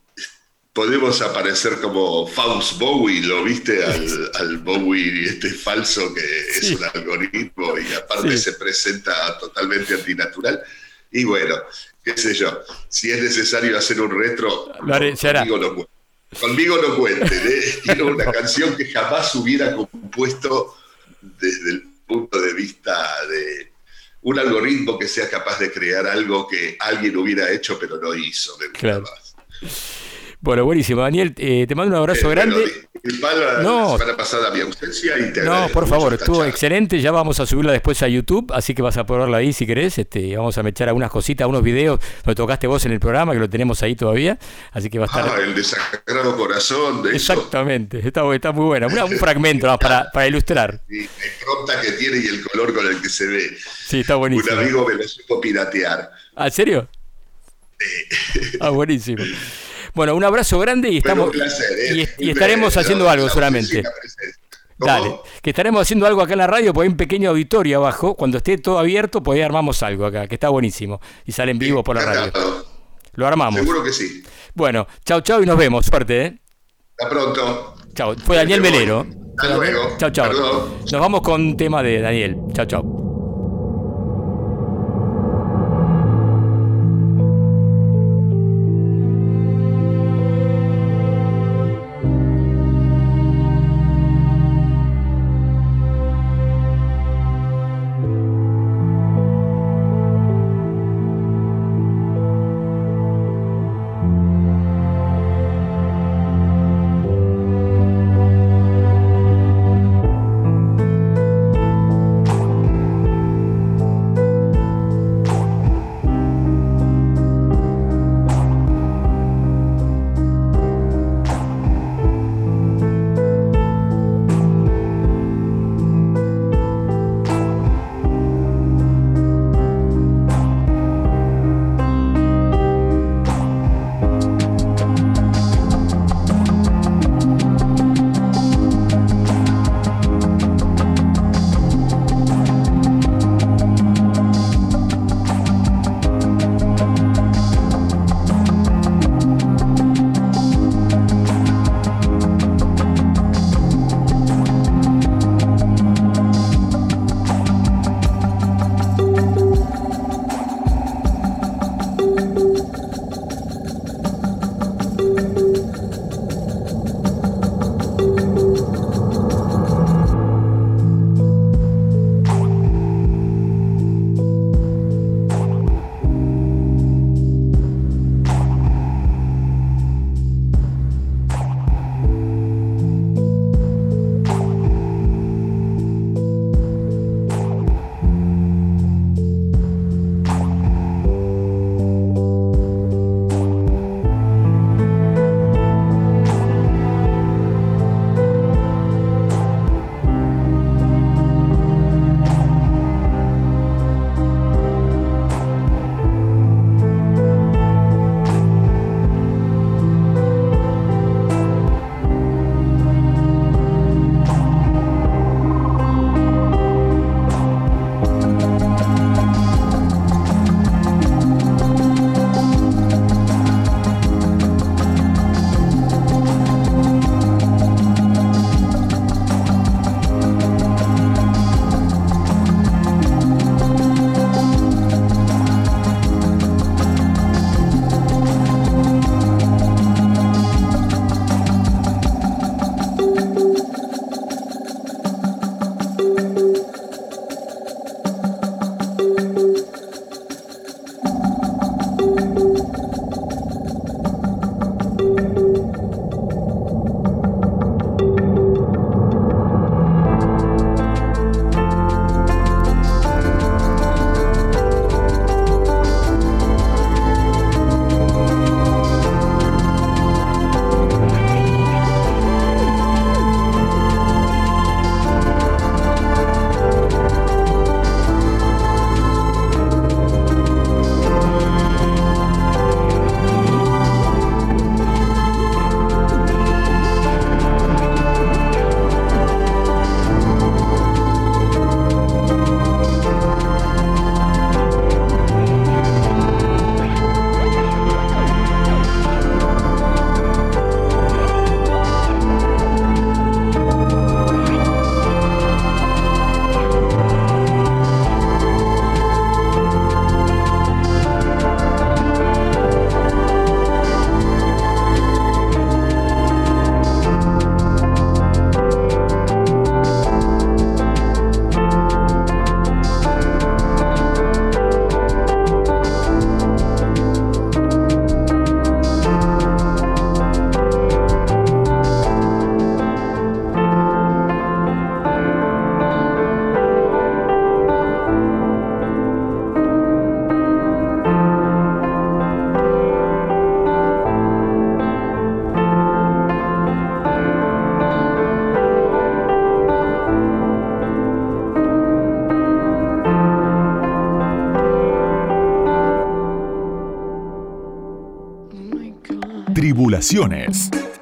podemos aparecer como Faust Bowie, ¿lo viste? Al, al Bowie este falso que es un algoritmo y aparte Sí. se presenta totalmente antinatural. Y bueno, qué sé yo, si es necesario hacer un retro, Lo haré. Conmigo no, cuenten. ¿eh? Tiene una canción que jamás hubiera compuesto desde el punto de vista de un algoritmo que sea capaz de crear algo que alguien hubiera hecho pero no hizo. gusta Claro. más. Bueno, buenísimo. Daniel, eh, te mando un abrazo Eh, grande. disculpa la, No. la semana pasada mi ausencia y te No, por favor, estuvo charla. excelente. Ya vamos a subirla después a YouTube, así que vas a verla ahí si querés. Este, vamos a mechar algunas cositas, unos videos donde tocaste vos en el programa, que lo tenemos ahí todavía. Así que va a estar. Ah, el desagrado corazón de eso. Exactamente, está, bu- está muy buena. Un fragmento más para, para ilustrar. La impronta que tiene y el color con el que se ve. Sí, está Un buenísimo. amigo me lo supo piratear. ¿Ah, ¿En serio? Ah, buenísimo. Bueno, un abrazo grande y estamos. placer, ¿eh? y, estaremos haciendo algo. ¿Cómo? Dale, que estaremos haciendo algo acá en la radio, porque hay un pequeño auditorio abajo. Cuando esté todo abierto, pues ahí armamos algo acá, que está buenísimo. Y sale en vivo por la radio. Lo armamos. Seguro que sí. Bueno, chau, chau y nos vemos. Suerte, ¿eh? Hasta pronto. Chau. Fue Daniel. Velero. Hasta luego. Chau, chau. Perdón. Nos vamos con tema de Daniel. Chau, chau.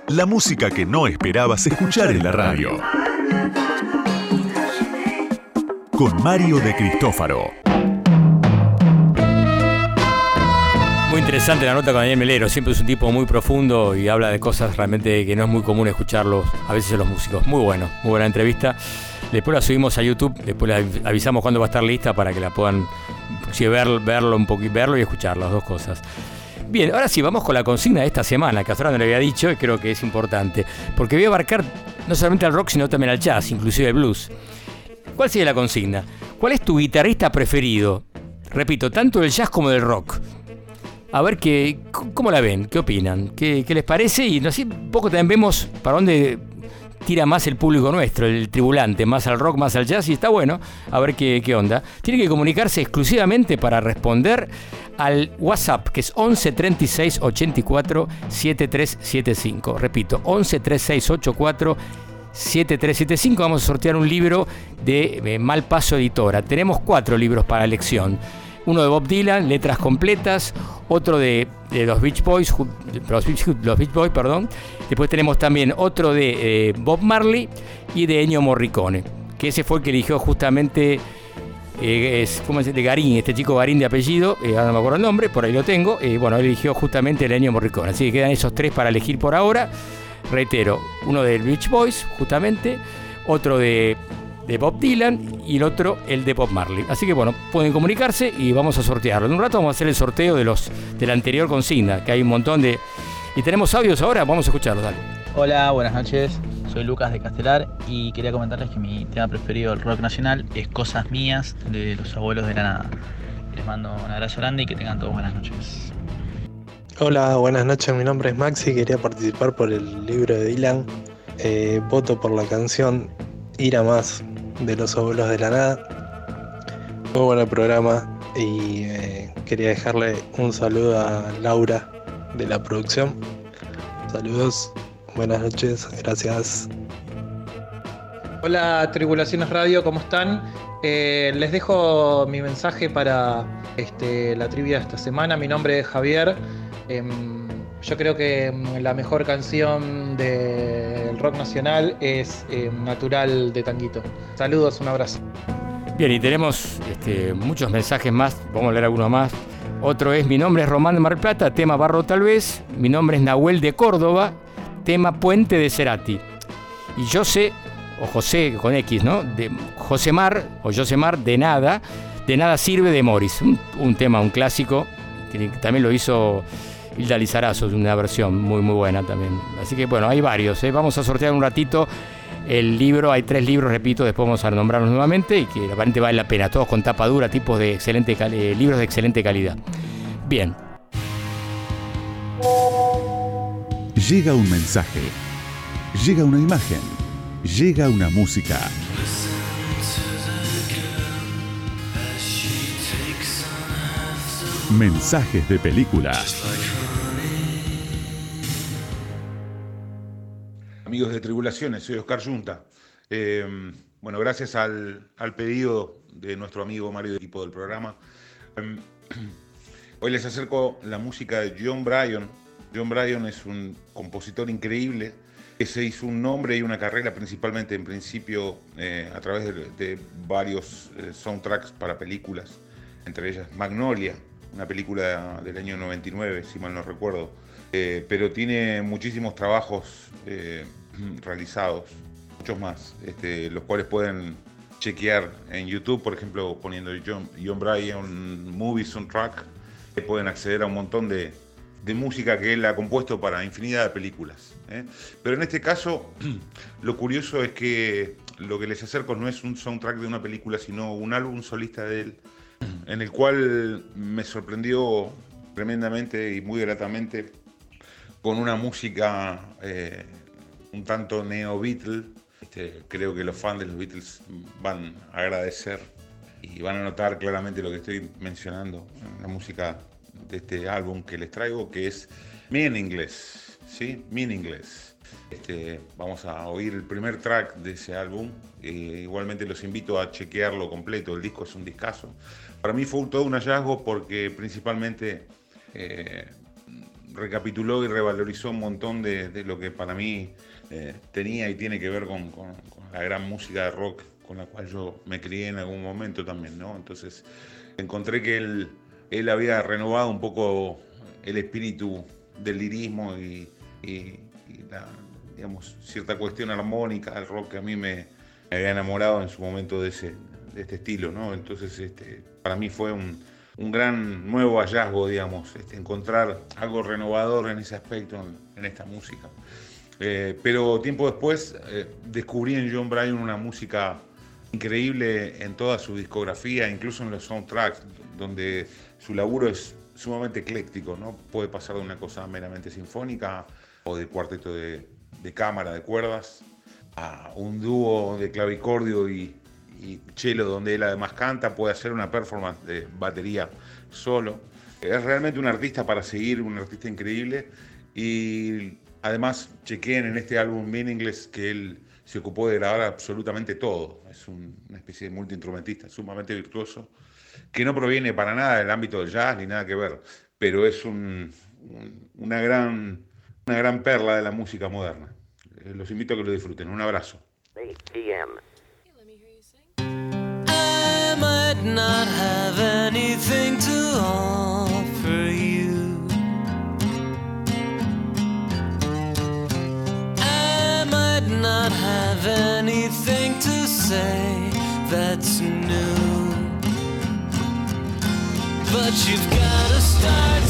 La música que no esperabas escuchar en la radio. Con Mario de Cristófaro. Muy interesante la nota con Daniel Melero, siempre es un tipo muy profundo y habla de cosas realmente que no es muy común escucharlos a veces los músicos. Muy bueno, muy buena entrevista. Después la subimos a YouTube, después les avisamos cuándo va a estar lista para que la puedan sí, ver, verlo un poquito, verlo y escuchar las dos cosas. Bien, ahora sí, vamos con la consigna de esta semana, que ahora no le había dicho y creo que es importante, porque voy a abarcar no solamente al rock, sino también al jazz, inclusive el blues. ¿Cuál sería la consigna? ¿Cuál es tu guitarrista preferido? Repito, tanto del jazz como del rock. A ver qué, cómo la ven, qué opinan, qué, les parece y así poco también vemos para dónde tira más el público nuestro, el tribulante, más al rock, más al jazz, y está bueno, a ver qué, qué onda. Tiene que comunicarse exclusivamente para responder al WhatsApp, que es 11 36 84 7375. Repito, 11 36 84 7375. Vamos a sortear un libro de eh, Mal Paso Editora. Tenemos cuatro libros para elección. Uno de Bob Dylan, letras completas, otro de, de los Beach Boys, los Beach, los Beach Boys, perdón. Después tenemos también otro de eh, Bob Marley y de Ennio Morricone, que ese fue el que eligió justamente eh, es, ¿cómo es? de Garín, este chico Garín de apellido, eh, ahora no me acuerdo el nombre, por ahí lo tengo, eh, bueno, él eligió justamente el Ennio Morricone, así que quedan esos tres para elegir por ahora, reitero, uno del Beach Boys, justamente, otro de, de Bob Dylan y el otro el de Bob Marley, así que bueno, pueden comunicarse y vamos a sortearlo, en un rato vamos a hacer el sorteo de los de la anterior consigna, que hay un montón de... Y tenemos audios ahora, vamos a escucharlos, dale. Hola, buenas noches. Soy Lucas de Castelar y quería comentarles que mi tema preferido del rock nacional es Cosas Mías de los Abuelos de la Nada. Les mando un abrazo grande y que tengan todos buenas noches. Hola, buenas noches. Mi nombre es Maxi. Quería participar por el libro de Dylan. Eh, voto por la canción Ir a Más de los Abuelos de la Nada. Muy buen programa y eh, quería dejarle un saludo a Laura de la producción. Saludos, buenas noches, gracias. Hola Tribulaciones Radio, ¿cómo están? Eh, les dejo mi mensaje para este, la trivia de esta semana. Mi nombre es Javier. Em, yo creo que em, la mejor canción del rock nacional es em, Natural de Tanguito. Saludos, un abrazo. Bien, y tenemos este, muchos mensajes más, vamos a leer algunos más. Otro es, mi nombre es Román de Mar Plata, tema Barro tal vez. Mi nombre es Nahuel de Córdoba, tema Puente de Cerati. Y yo sé, o José con X, ¿no? De Josemar, o Josemar, de nada, de nada sirve de Morris. Un, un tema, un clásico, que también lo hizo Hilda Lizarazo, una versión muy, muy buena también. Así que bueno, hay varios. ¿eh? Vamos a sortear un ratito el libro. Hay tres libros, repito, después vamos a nombrarlos nuevamente y que aparentemente vale la pena. Todos con tapa dura, tipos de excelente eh, libros de excelente calidad. Bien. Llega un mensaje. Llega una imagen. Llega una música. Mensajes de película. Amigos de Tribulaciones, soy Oscar Junta. Eh, bueno, gracias al, al, pedido de nuestro amigo Mario de equipo del programa. Eh, hoy les acerco la música de John Bryan. John Bryan es un compositor increíble que se hizo un nombre y una carrera principalmente en principio eh, a través de, varios eh, soundtracks para películas, entre ellas Magnolia, una película del año 99, si mal no recuerdo, eh, pero tiene muchísimos trabajos eh, realizados, muchos más, este, los cuales pueden chequear en YouTube, por ejemplo, poniendo John, Bryan Movie Soundtrack, pueden acceder a un montón de, de, música que él ha compuesto para infinidad de películas. ¿eh? Pero en este caso, lo curioso es que lo que les acerco no es un soundtrack de una película, sino un álbum solista de él en el cual me sorprendió tremendamente y muy gratamente con una música eh, un tanto neo-Beatle. Este, creo que los fans de los Beatles van a agradecer y van a notar claramente lo que estoy mencionando en la música de este álbum que les traigo, que es Meaningless, ¿sí? Meaningless. Este, vamos a oír el primer track de ese álbum. Eh, igualmente los invito a chequearlo completo, el disco es un discazo. Para mí fue todo un hallazgo porque principalmente eh, recapituló y revalorizó un montón de, lo que para mí eh, tenía y tiene que ver con, con, la gran música de rock con la cual yo me crié en algún momento también, ¿no? Entonces encontré que él, él había renovado un poco el espíritu del lirismo y, la, digamos, cierta cuestión armónica del rock que a mí me, había enamorado en su momento de, ese, de este estilo, ¿no? Entonces este, para mí fue un, un gran nuevo hallazgo, digamos, este, encontrar algo renovador en ese aspecto en, esta música. Eh, pero tiempo después eh, descubrí en John Bryan una música increíble en toda su discografía, incluso en los soundtracks, donde su laburo es sumamente ecléctico, ¿no? Puede pasar de una cosa meramente sinfónica o de cuarteto de, cámara, de cuerdas, a un dúo de clavicordio y, y cello donde él además canta, puede hacer una performance de batería solo. Es realmente un artista para seguir, un artista increíble y además chequeen en este álbum Meaningless que él se ocupó de grabar absolutamente todo. Es una especie de multiinstrumentista sumamente virtuoso que no proviene para nada del ámbito del jazz ni nada que ver, pero es una, gran, una gran perla de la música moderna. Eh, los invito a que lo disfruten. Un abrazo. might not have anything to offer you. I might not have anything to say But you've gotta start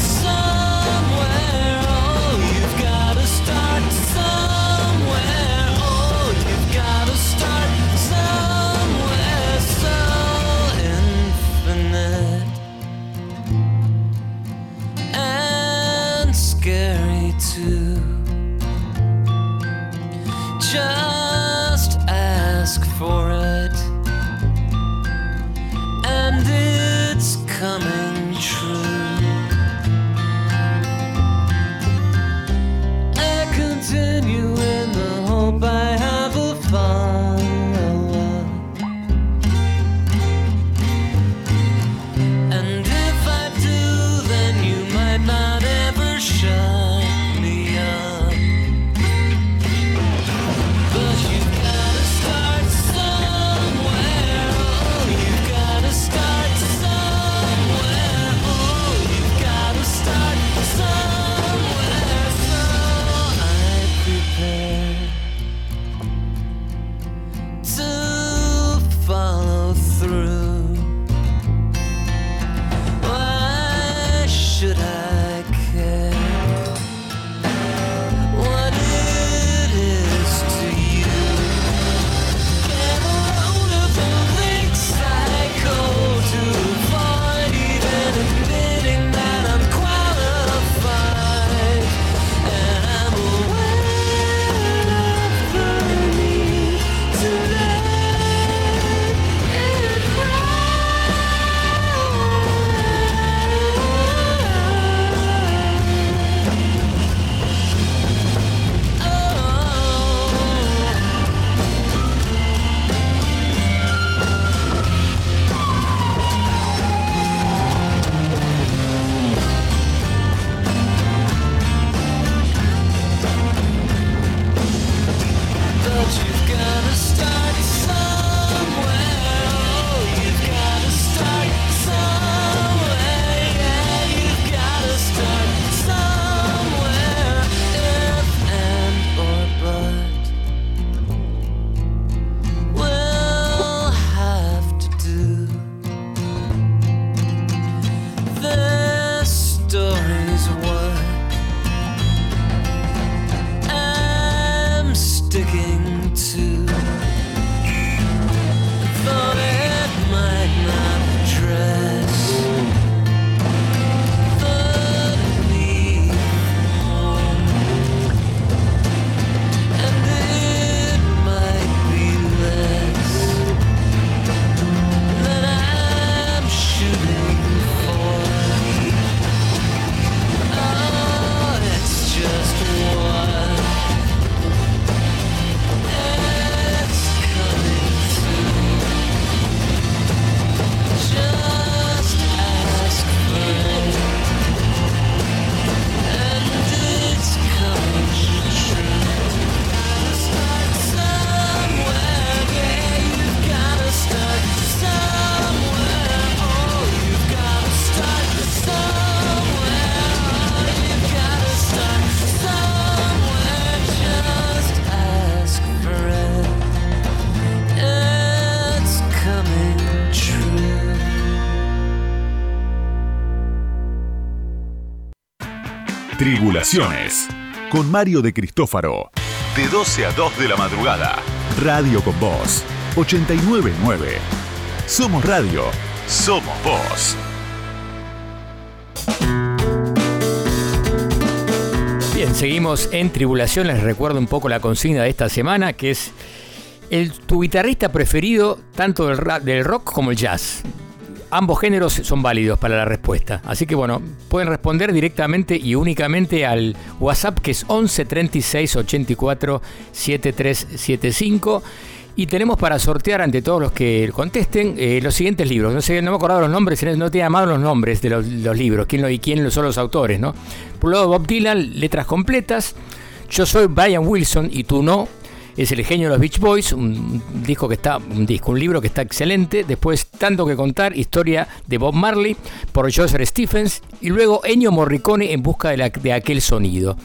Con Mario de Cristófaro. De 12 a 2 de la madrugada. Radio con Voz. 899. Somos Radio. Somos Voz. Bien, seguimos en Tribulaciones. Les recuerdo un poco la consigna de esta semana, que es el, tu guitarrista preferido tanto del, del rock como el jazz. Ambos géneros son válidos para la respuesta. Así que bueno, pueden responder directamente y únicamente al WhatsApp que es 11 36 84 7375. Y tenemos para sortear ante todos los que contesten eh, los siguientes libros. No sé, no me acordaba los nombres, no te he llamado los nombres de los, libros, quién lo, y quién son los autores, ¿no? Por un lado, Bob Dylan, letras completas. Yo soy Brian Wilson y tú no. Es el genio de los Beach Boys, un disco que está, un disco, un libro que está excelente. Después, tanto que contar, historia de Bob Marley por Joseph Stephens y luego Ennio Morricone en busca de, aquel sonido.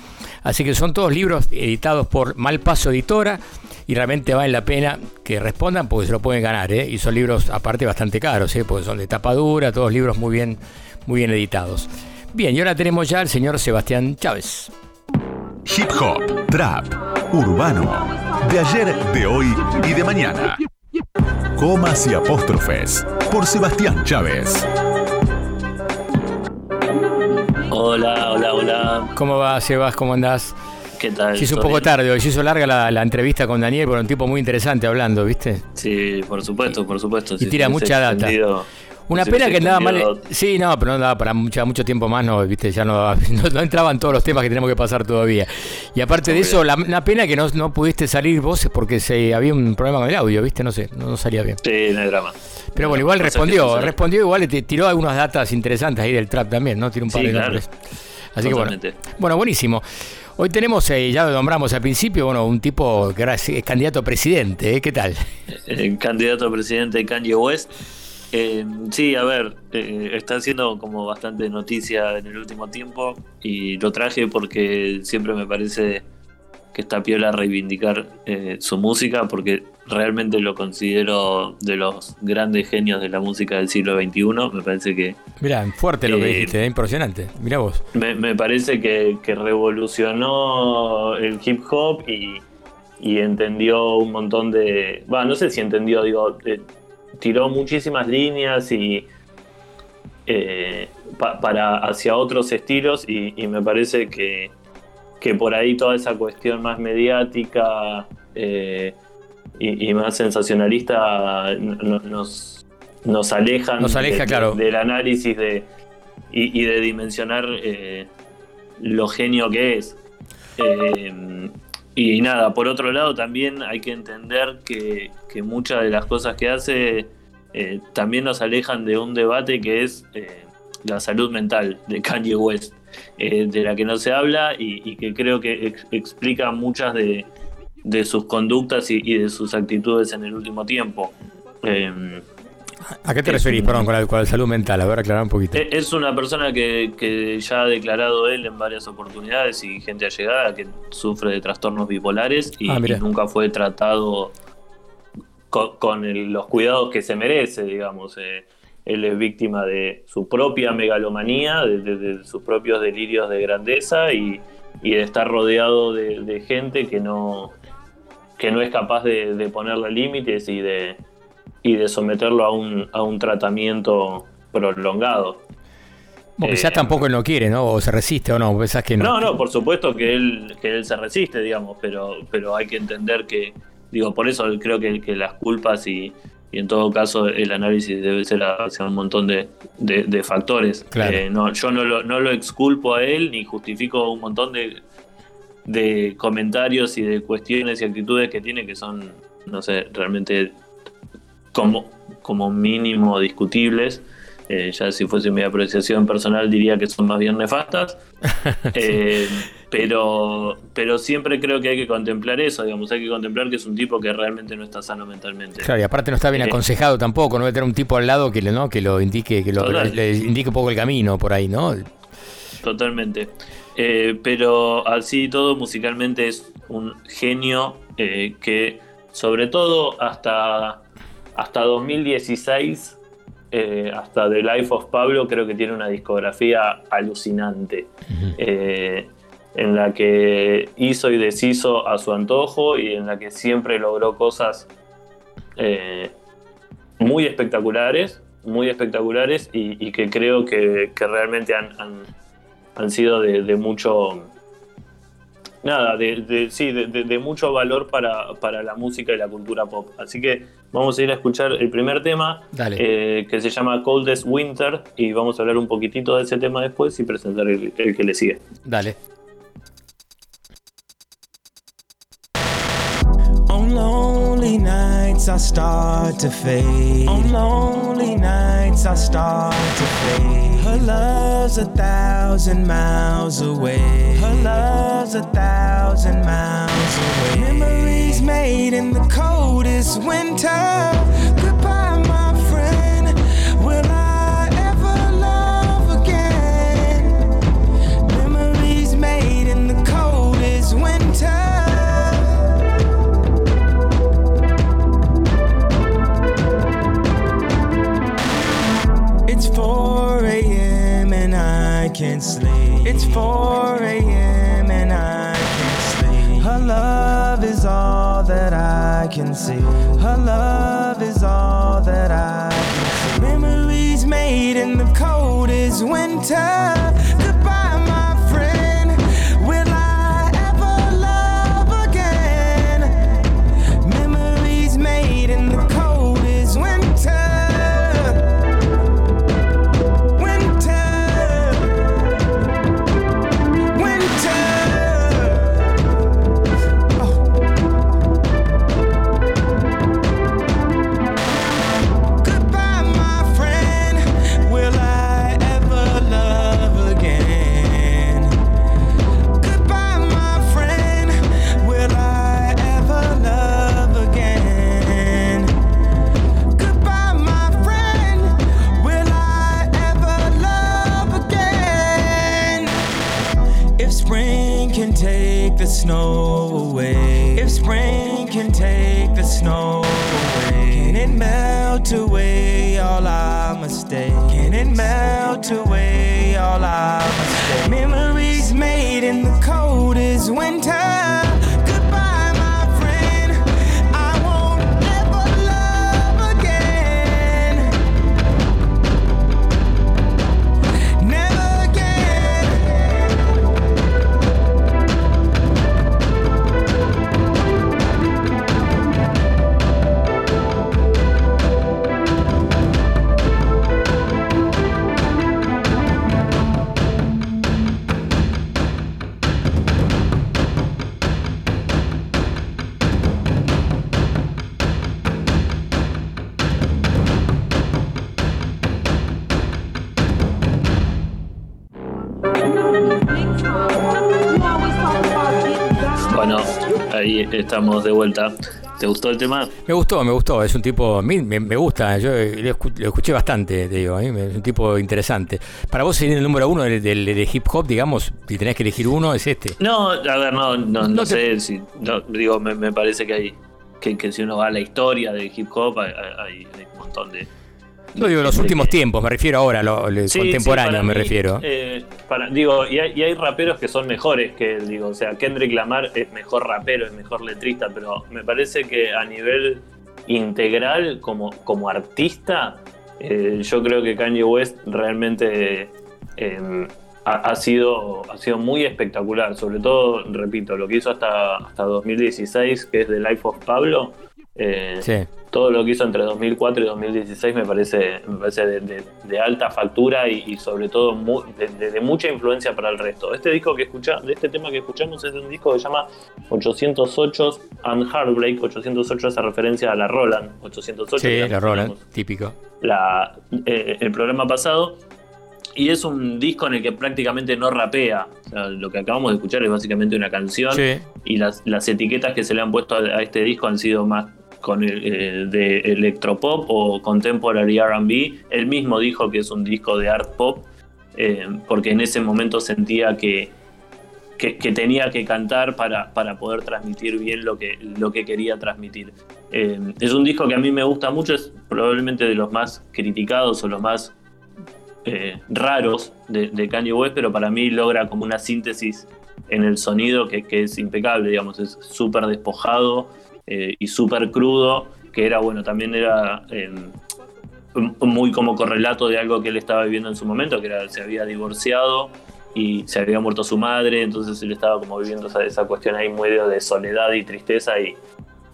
Así que son todos libros editados por Malpaso Editora y realmente vale la pena que respondan porque se lo pueden ganar. ¿eh? Y son libros aparte bastante caros, ¿eh? porque son de tapa dura, todos libros muy bien, muy bien editados. Bien, y ahora tenemos ya al señor Sebastián Chávez. Hip hop, trap, urbano. De ayer, de hoy y de mañana. Comas y apóstrofes. Por Sebastián Chávez. Hola, hola, hola. ¿Cómo va, Sebas? ¿Cómo andás? ¿Qué tal? Se hizo un ¿Todo poco tarde hoy, se hizo larga la, la entrevista con Daniel, pero un tipo muy interesante hablando, ¿viste? Sí, por supuesto, por supuesto. Y tira mucha data. Una pena que andaba mal. Sí, no, pero no daba para mucha, mucho tiempo más, no, viste, ya no, no, no entraban todos los temas que tenemos que pasar todavía. Y aparte de eso, la, una pena que no, no pudiste salir vos porque se, había un problema con el audio, viste, no sé, no, salía bien. Sí, no hay drama. Pero bueno, igual respondió, respondió igual, te tiró algunas datas interesantes ahí del trap también, ¿no? Tiró un par Sí, de claro. nombres. Así que bueno. Bueno, buenísimo. Hoy tenemos, eh, ya lo nombramos al principio, bueno, un tipo que ahora es, es candidato a presidente, ¿eh? ¿qué tal? El candidato a presidente Kanye West. Eh, sí, a ver, eh, está haciendo como bastante noticia en el último tiempo y lo traje porque siempre me parece que está piola reivindicar eh, su música porque realmente lo considero de los grandes genios de la música del siglo XXI. Me parece que Mirá, fuerte lo que Eh, dijiste, ¿eh? impresionante. Mirá vos. me, me parece que, que revolucionó el hip hop y, y entendió un montón de. Va, no sé si entendió, digo, eh, tiró muchísimas líneas y. eh, pa- para hacia otros estilos y, y me parece que, que por ahí toda esa cuestión más mediática eh, y, y más sensacionalista no- nos, nos alejan Nos aleja, de- claro. del análisis de, y, y de dimensionar eh, lo genio que es. Eh, y nada, por otro lado también hay que entender que, que muchas de las cosas que hace eh, también nos alejan de un debate que es eh, la salud mental de Kanye West, eh, de la que no se habla y, y que creo que ex- explica muchas de, de sus conductas y, y de sus actitudes en el último tiempo. Eh, ¿A qué te referís, un- perdón, con la, con la salud mental? A ver, aclarar un poquito. e- Es una persona que, que ya ha declarado él en varias oportunidades y gente allegada que sufre de trastornos bipolares y, Ah, y nunca fue tratado co- con, el- los cuidados que se merece, digamos. Eh, él es víctima de su propia megalomanía, de, de- de sus propios delirios de grandeza y, y de estar rodeado de, de gente que no, que no es capaz de, ponerle límites y de, y de someterlo a un, a un tratamiento prolongado. Porque quizás tampoco él no quiere, ¿no? O se resiste o no, pensás que no. No, no, por supuesto que él, que él se resiste, digamos, pero, pero hay que entender que, digo, por eso creo que, que las culpas y, y en todo caso el análisis debe ser hacia un montón de, de- de factores. Claro. Eh, no, yo no lo, no lo exculpo a él ni justifico un montón de, de comentarios y de cuestiones y actitudes que tiene que son, no sé, realmente como, como mínimo discutibles. Eh, ya si fuese mi apreciación personal diría que son más bien nefastas. Eh, pero, pero siempre creo que hay que contemplar eso, digamos, hay que contemplar que es un tipo que realmente no está sano mentalmente. Claro, y aparte no está bien Eh, aconsejado tampoco, no debe tener un tipo al lado que, ¿no? que lo indique, que lo, le indique un poco el camino por ahí, ¿no? Totalmente. Pero así y todo, musicalmente es un genio que, sobre todo hasta, hasta 2016, eh, hasta The Life of Pablo, creo que tiene una discografía alucinante. eh, en la que hizo y deshizo a su antojo y en la que siempre logró cosas eh, muy espectaculares, muy espectaculares y, y que creo que, que realmente han, han- han sido de, de mucho, nada, de, de- sí, de, mucho valor para, para la música y la cultura pop. Así que vamos a ir a escuchar el primer tema Dale. eh, que se llama Coldest Winter y vamos a hablar un poquitito de ese tema después y presentar el, el que le sigue. Dale. Lonely nights, I start to fade. On lonely nights, I start to fade. Her love's a thousand miles away. Her love's a thousand miles away. Memories made in the coldest winter. It's 4 a.m. and I can't sleep. It's 4 a.m. and I can't sleep. Her love is all that I can see. Her love is all that I can see. Memories made in the coldest winter. Estamos de vuelta. ¿Te gustó el tema? Me gustó, me gustó. Es un tipo, a mí me, me gusta. Yo lo, escu- lo escuché bastante, te digo. me- Es un tipo interesante. Para vos sería el número uno del, del- de hip hop, digamos. Si tenés que elegir uno, es este. No, a ver, no, no, no No te- sé si. no, digo, me, me parece que hay. Que, que si uno va a la historia del hip hop, hay, hay- hay un montón de. No digo los últimos tiempos, me refiero ahora, lo, lo Sí, contemporáneo sí, para me mí, refiero. eh, para, digo, y hay, y hay raperos que son mejores que él, digo, o sea, Kendrick Lamar es mejor rapero, es mejor letrista, pero me parece que a nivel integral, como, como artista, eh, yo creo que Kanye West realmente eh, ha, ha sido, ha sido muy espectacular, sobre todo, repito, lo que hizo hasta, hasta 2016, que es The Life of Pablo. Eh, Sí. todo lo que hizo entre 2004 y 2016 me parece, me parece de, de- de alta factura y, y sobre todo de, mucha influencia para el resto. Este disco que escucha, de este tema que escuchamos es un disco que se llama 808 and Heartbreak. 808 hace referencia a la Roland 808. Sí, la Roland, típico. la- eh, el programa pasado. Y es un disco en el que prácticamente no rapea. O sea, lo que acabamos de escuchar es básicamente una canción. Sí. Y las, las etiquetas que se le han puesto a, a este disco han sido más con el, eh, de electropop o contemporary RB. Él mismo dijo que es un disco de art pop, eh, porque en ese momento sentía que, que, tenía que cantar para, para poder transmitir bien lo que, lo que quería transmitir. Eh, es un disco que a mí me gusta mucho, es probablemente de los más criticados o los más eh, raros de, Kanye West, pero para mí logra como una síntesis en el sonido que, que es impecable, digamos, es súper despojado eh, y súper crudo, que era, bueno, también era eh, muy como correlato de algo que él estaba viviendo en su momento, que era, se había divorciado y se había muerto su madre, entonces él estaba como viviendo esa, esa cuestión ahí muy de, soledad y tristeza y,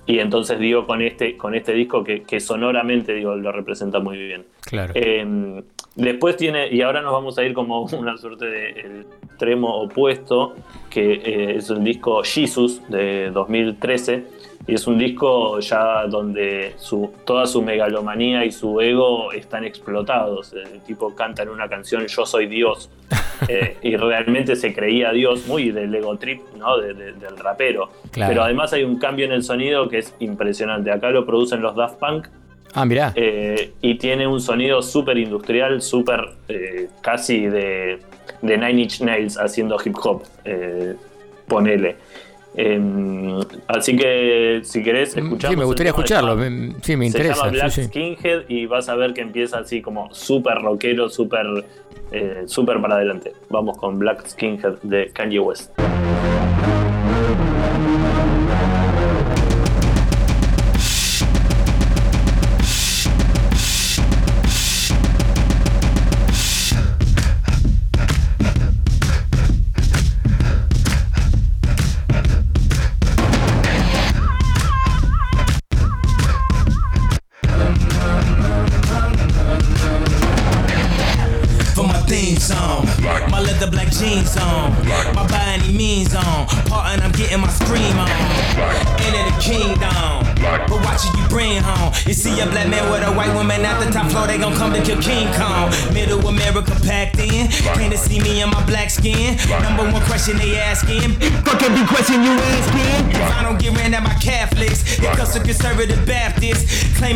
y entonces digo con este, con este disco que, que sonoramente digo, lo representa muy bien. Claro. Eh, después tiene, y ahora nos vamos a ir como una suerte de extremo opuesto, que eh, es el disco Jesus de 2013. Y es un disco ya donde su, toda su megalomanía y su ego están explotados. El tipo canta en una canción Yo soy Dios. Eh, y realmente se creía Dios, muy del ego trip, ¿no? De- de- del rapero. Claro. Pero además hay un cambio en el sonido que es impresionante. Acá lo producen los Daft Punk. Ah, mirá. Eh, y tiene un sonido súper industrial, súper eh, casi de, de Nine Inch Nails haciendo hip hop. ponele. Em, así que si querés escuchar. Sí, me gustaría escucharlo. me- Sí, me Se interesa. llama Black sí, sí. Skinhead y vas a ver que empieza así como súper rockero, súper eh, súper para adelante. Vamos con Black Skinhead de Kanye West.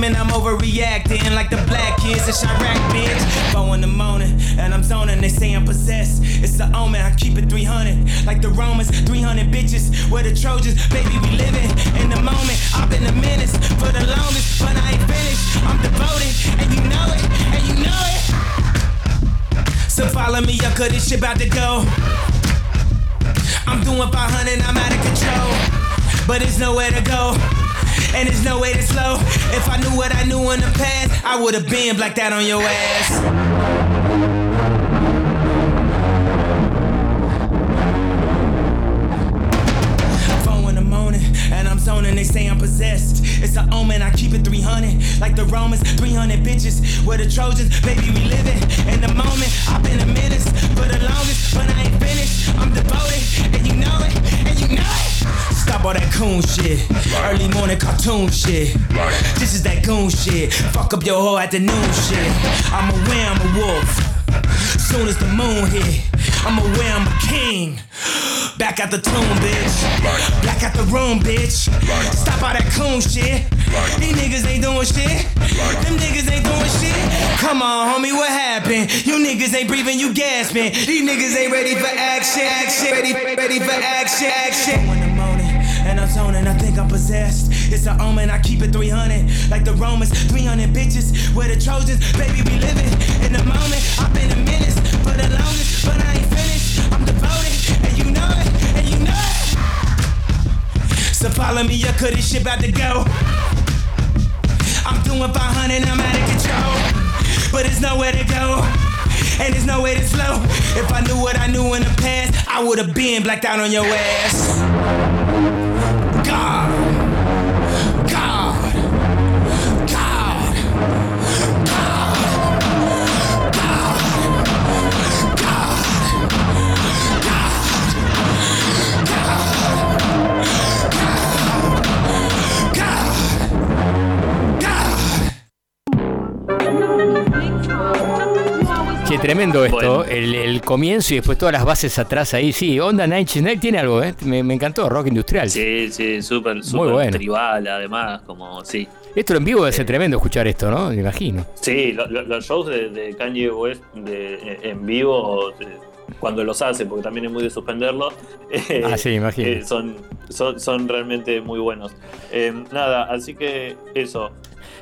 Claiming I'm overreacting like the black kids in Chirac, bitch. Four in the morning, and I'm zoning, they say I'm possessed. It's the omen, I keep it 300. Like the Romans, 300 bitches. we're the Trojans, baby, we living in the moment. I've been a menace for the longest, but I ain't finished. I'm devoted, and you know it, and you know it. So follow me up, cause this shit about to go. I'm doing 500, I'm out of control. But there's nowhere to go. And there's no way to slow. If I knew what I knew in the past, I would have been blacked out on your ass. And they say I'm possessed. It's an omen, I keep it 300. Like the Romans, 300 bitches. Where the Trojans, baby, we living in the moment. I've been a menace for the longest, but I ain't finished. I'm devoted, and you know it, and you know it. Stop all that coon shit. Early morning cartoon shit. This is that goon shit. Fuck up your whole afternoon shit. I'm aware I'm a wolf. Soon as the moon hit, I'm aware I'm a king. Back at the tomb, bitch. Back at the room, bitch. Stop all that coon shit. These niggas ain't doing shit. Them niggas ain't doing shit. Come on, homie, what happened? You niggas ain't breathing, you gasping. These niggas ain't ready for action, action. Ready, ready for action, action. Possessed. It's an omen, I keep it 300. Like the Romans, 300 bitches. Where the Trojans, baby, we living in the moment. I've been a menace for the longest, but I ain't finished. I'm devoted, and you know it, and you know it. So follow me, up, cause this shit about to go. I'm doing 500, I'm out of control. But there's nowhere to go. And there's nowhere to slow. If I knew what I knew in the past, I would have been blacked out on your ass. God. Che, tremendo esto, el, el comienzo y después todas las bases atrás ahí. Sí, Onda Nine Inch tiene algo, ¿eh? Me, me encantó, rock industrial. Sí, sí, súper, súper bueno. tribal, además, como, sí. Esto en vivo debe ser tremendo escuchar esto, ¿no? Me imagino. Sí, lo- lo- los shows de, de Kanye West de- eh, en vivo, eh, cuando los hace, porque también es muy de suspenderlo, eh, Ah, sí, imagino. eh, son, son, son realmente muy buenos. Eh, nada, así que eso.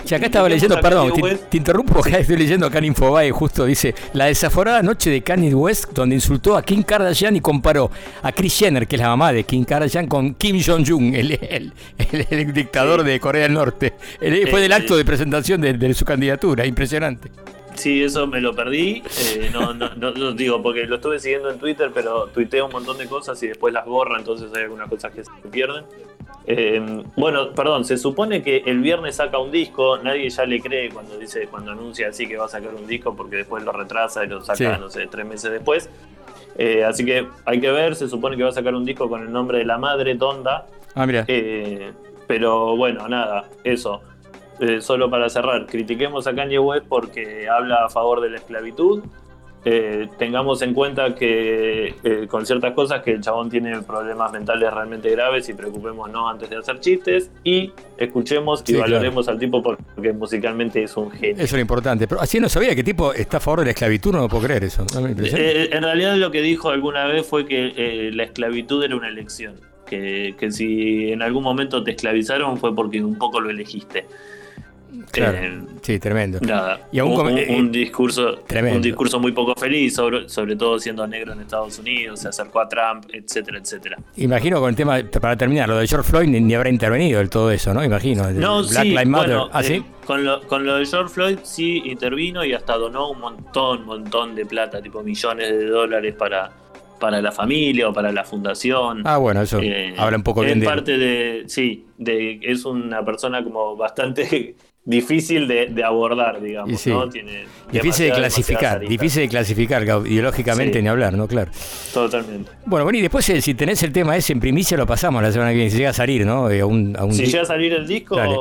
Si acá estaba leyendo, perdón, te, te interrumpo, acá estoy leyendo acá en Infobae, justo dice, la desaforada noche de Kanye West, donde insultó a Kim Kardashian y comparó a Kris Jenner, que es la mamá de Kim Kardashian, con Kim Jong-un, el, el- el- el dictador de Corea del Norte. Fue del Eh, acto de presentación de, de su candidatura, impresionante. Sí, eso me lo perdí. eh, no, no, no, no digo, porque lo estuve siguiendo en Twitter, pero tuitea un montón de cosas y después las borra, entonces hay algunas cosas que se pierden. Eh, bueno, perdón, se supone que el viernes saca un disco, nadie ya le cree cuando dice, cuando anuncia así que va a sacar un disco, porque después lo retrasa y lo saca, Sí. no sé, tres meses después. Eh, así que hay que ver, se supone que va a sacar un disco con el nombre de la madre, Donda. Ah, mira. Pero bueno, nada, eso. Eh, solo para cerrar, critiquemos a Kanye West porque habla a favor de la esclavitud. Eh, tengamos en cuenta que eh, con ciertas cosas que el chabón tiene problemas mentales realmente graves y preocupémonos antes de hacer chistes y escuchemos y Sí, valoremos al tipo porque musicalmente es un genio. Eso es lo importante. Pero así no sabía que tipo está a favor de la esclavitud, no lo puedo creer eso. No. Eh, en realidad lo que dijo alguna vez fue que la esclavitud era una elección, que, que si en algún momento te esclavizaron fue porque un poco lo elegiste. Claro. Eh, sí, tremendo. Nada, Y aún un, come- un- eh, un discurso, tremendo. un discurso muy poco feliz, sobre, sobre todo siendo negro en Estados Unidos, se acercó a Trump, etcétera, etcétera. Imagino con el tema, para terminar, lo de George Floyd ni, ni habrá intervenido del todo eso, ¿no? Imagino. el No, Black sí, Lives Matter. bueno, ¿Ah, sí? eh, con, lo, con lo de George Floyd sí intervino y hasta donó un montón, montón de plata, tipo millones de dólares para, para la familia o para la fundación. Ah, bueno, eso habla un poco bien de parte de, sí, de, es una persona como bastante difícil de, de abordar, digamos, Y sí. ¿no? Tiene Difícil de clasificar, difícil de clasificar, ideológicamente Sí. ni hablar, ¿no? Claro. Totalmente. Bueno, bueno, y después eh, si tenés el tema ese en primicia lo pasamos la semana que viene, si llega a salir, ¿no? Eh, a un, a un Si llega a salir el disco, Dale.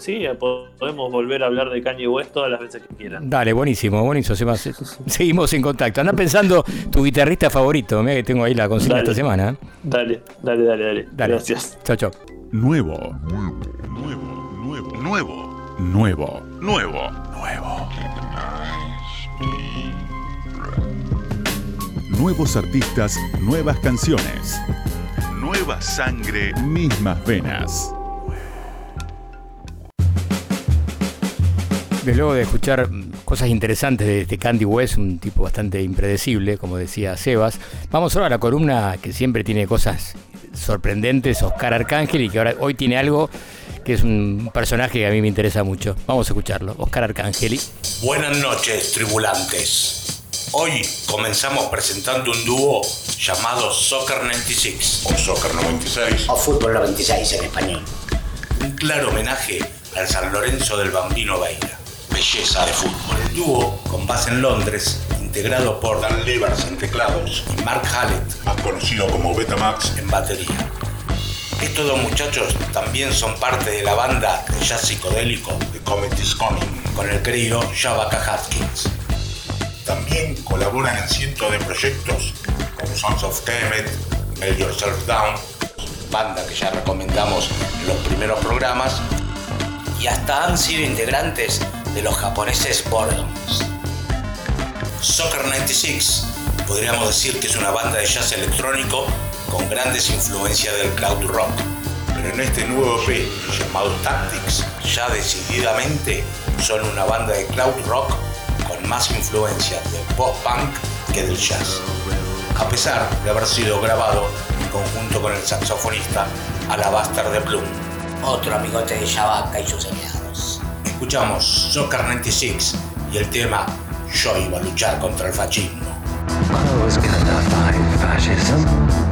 sí, podemos volver a hablar de Kanye West todas las veces que quieran. Dale, buenísimo, buenísimo. se- se- Seguimos en contacto. Anda pensando tu guitarrista favorito, mira que tengo ahí la consigna Dale. esta semana. ¿eh? Dale, dale, dale, dale. Dale. Gracias. Chao, chao. Nuevo. Nuevo. Nuevo. Nuevo. Nuevo. Nuevo. Nuevo. Nuevos artistas, nuevas canciones. Nueva sangre, mismas venas. Desde luego de escuchar mm, cosas interesantes de, de Candy West, un tipo bastante impredecible, como decía Sebas, vamos ahora a la columna que siempre tiene cosas sorprendentes, Oscar Arcángel, y que ahora hoy tiene algo que es un personaje que a mí me interesa mucho. Vamos a escucharlo. Oscar Arcángeli. Buenas noches, tribulantes. Hoy comenzamos presentando un dúo llamado Soccer 96. O Soccer 96. O Fútbol 96 en español. Un claro homenaje al San Lorenzo del Bambino Veira. Belleza de fútbol. El dúo, con base en Londres, integrado por Dan Levers en teclados y Mark Hallett, más conocido como Betamax, en batería. Estos dos muchachos también son parte de la banda de jazz psicodélico The Comet is Coming, con el querido Shabaka Hatkins. También colaboran en cientos de proyectos como Sons of Kemet, Melt Yourself Down, banda que ya recomendamos en los primeros programas, y hasta han sido integrantes de los japoneses Boredoms. Soccer 96 podríamos decir que es una banda de jazz electrónico con grandes influencias del cloud rock. Pero en este nuevo EP llamado Tactics, ya decididamente son una banda de cloud rock con más influencias del post-punk que del jazz. A pesar de haber sido grabado en conjunto con el saxofonista Alabaster de Bloom. Otro amigote de Shabaka y sus aliados. Escuchamos Soccer 96 y el tema Yo iba a luchar contra el fascismo. I was gonna fight fascism.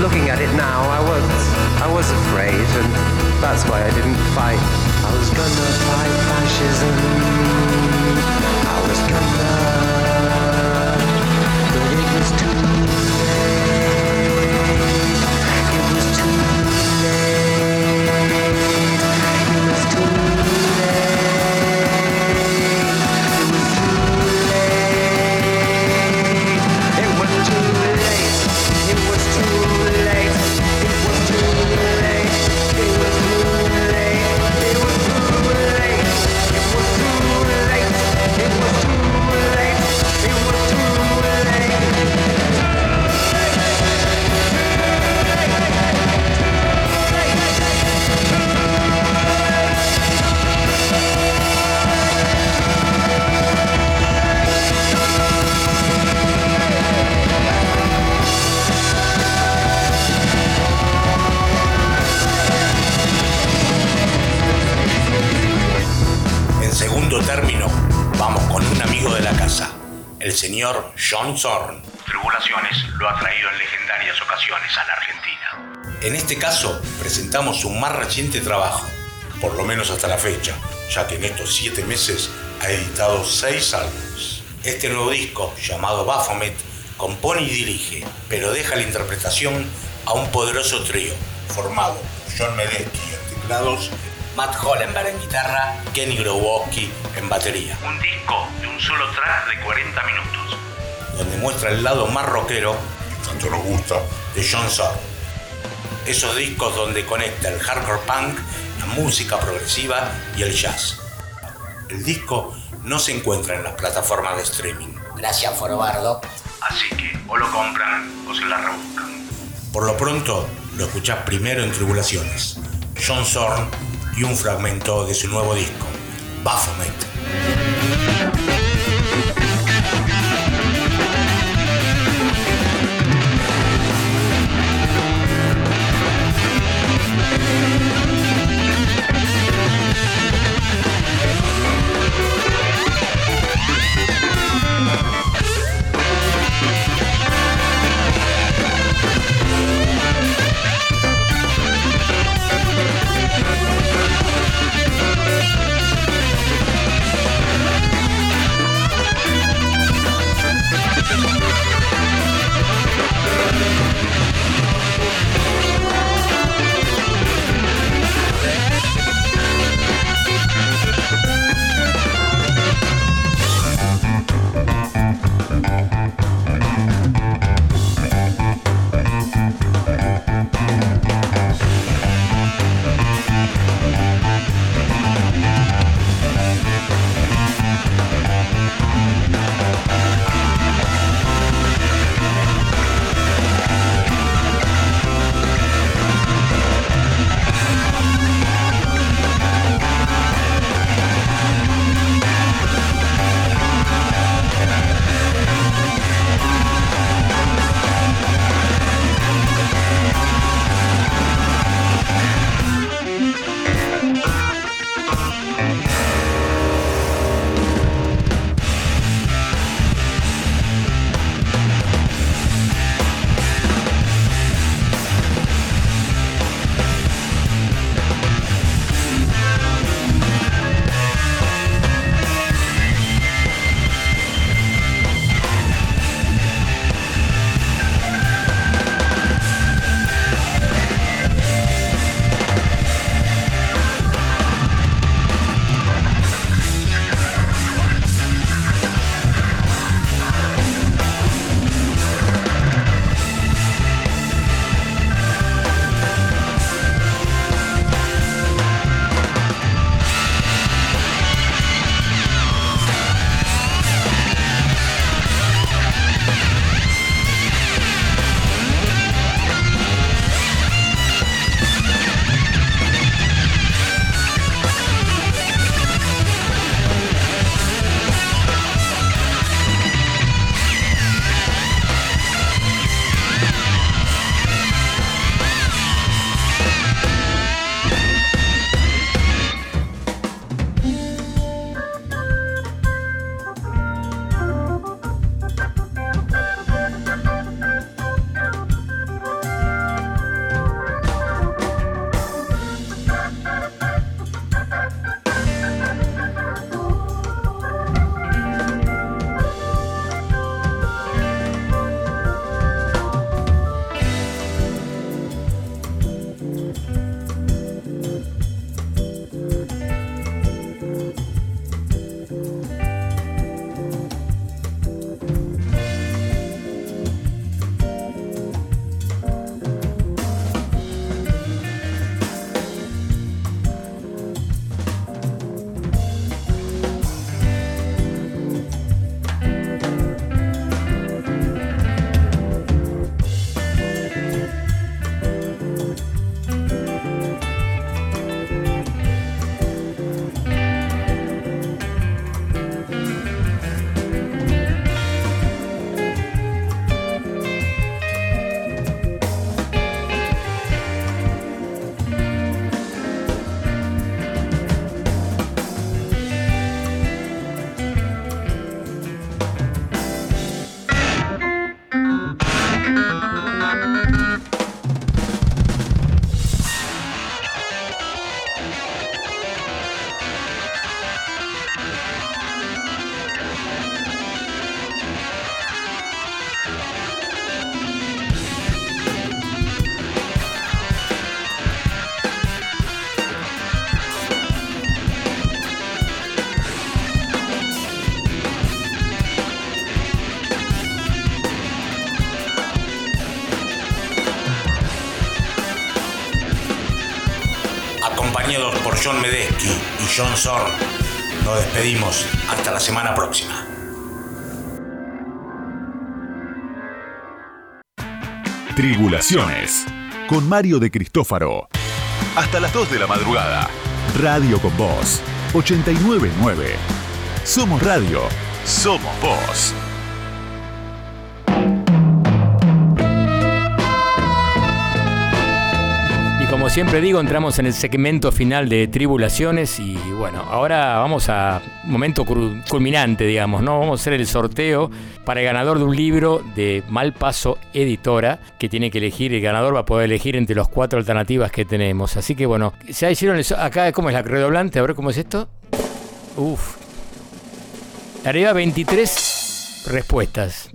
Looking at it now, I was I was afraid, and that's why I didn't fight. I was gonna fight fascism. El señor John Zorn. Tribulaciones lo ha traído en legendarias ocasiones a la Argentina. En este caso, presentamos su más reciente trabajo, por lo menos hasta la fecha, ya que en estos siete meses ha editado seis álbumes. Este nuevo disco, llamado Baphomet, compone y dirige, pero deja la interpretación a un poderoso trío, formado por John Medeski en teclados, Matt Hollenberg en guitarra, Kenny Growowski en batería. Un disco de un solo track de 40 minutos, donde muestra el lado más rockero, que tanto nos gusta, de John Zorn. Esos discos donde conecta el hardcore punk, la música progresiva y el jazz. El disco no se encuentra en las plataformas de streaming. Gracias, Forobardo. Así que o lo compran o se la rebuscan. Por lo pronto, lo escuchás primero en Tribulaciones. John Zorn y un fragmento de su nuevo disco, Baphomet. John Medesky y John Zorn, nos despedimos hasta la semana próxima. Tribulaciones con Mario de Cristófaro. Hasta las 2 de la madrugada. Radio con Voz 899. Somos radio. Somos voz. Siempre digo, entramos en el segmento final de Tribulaciones y bueno, ahora vamos a momento culminante, digamos, ¿no? Vamos a hacer el sorteo para el ganador de un libro de Malpaso Editora, que tiene que elegir, el ganador va a poder elegir entre las cuatro alternativas que tenemos. Así que bueno, ya hicieron el so- acá, ¿cómo es la redoblante? A ver cómo es esto. Uf. Arriba 23 respuestas.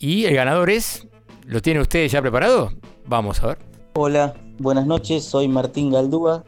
Y el ganador es, ¿lo tiene usted ya preparado? Vamos a ver. Hola, buenas noches, soy Martín Galdúa.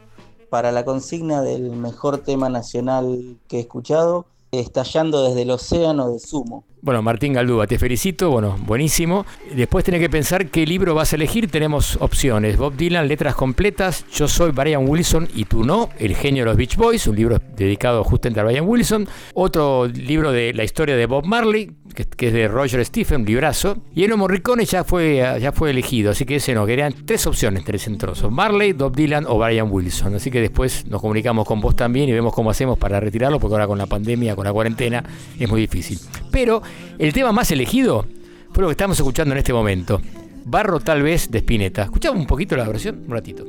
Para la consigna del mejor tema nacional que he escuchado, estallando desde el océano de Sumo. Bueno, Martín Galdúa, te felicito, bueno, buenísimo. Después tenés que pensar qué libro vas a elegir. Tenemos opciones. Bob Dylan, letras completas. Yo soy Brian Wilson y tú no. El genio de los Beach Boys, un libro dedicado justamente a Brian Wilson. Otro libro de la historia de Bob Marley, que, que es de Roger Stephen, librazo. Y Ennio Morricone ya fue, ya fue elegido, así que ese no, querían tres opciones, tres entrosos. Marley, Bob Dylan o Brian Wilson. Así que después nos comunicamos con vos también y vemos cómo hacemos para retirarlo, porque ahora con la pandemia, con la cuarentena, es muy difícil. Pero el tema más elegido fue lo que estamos escuchando en este momento. Barro tal vez de Spinetta. ¿Escuchamos un poquito la versión? Un ratito.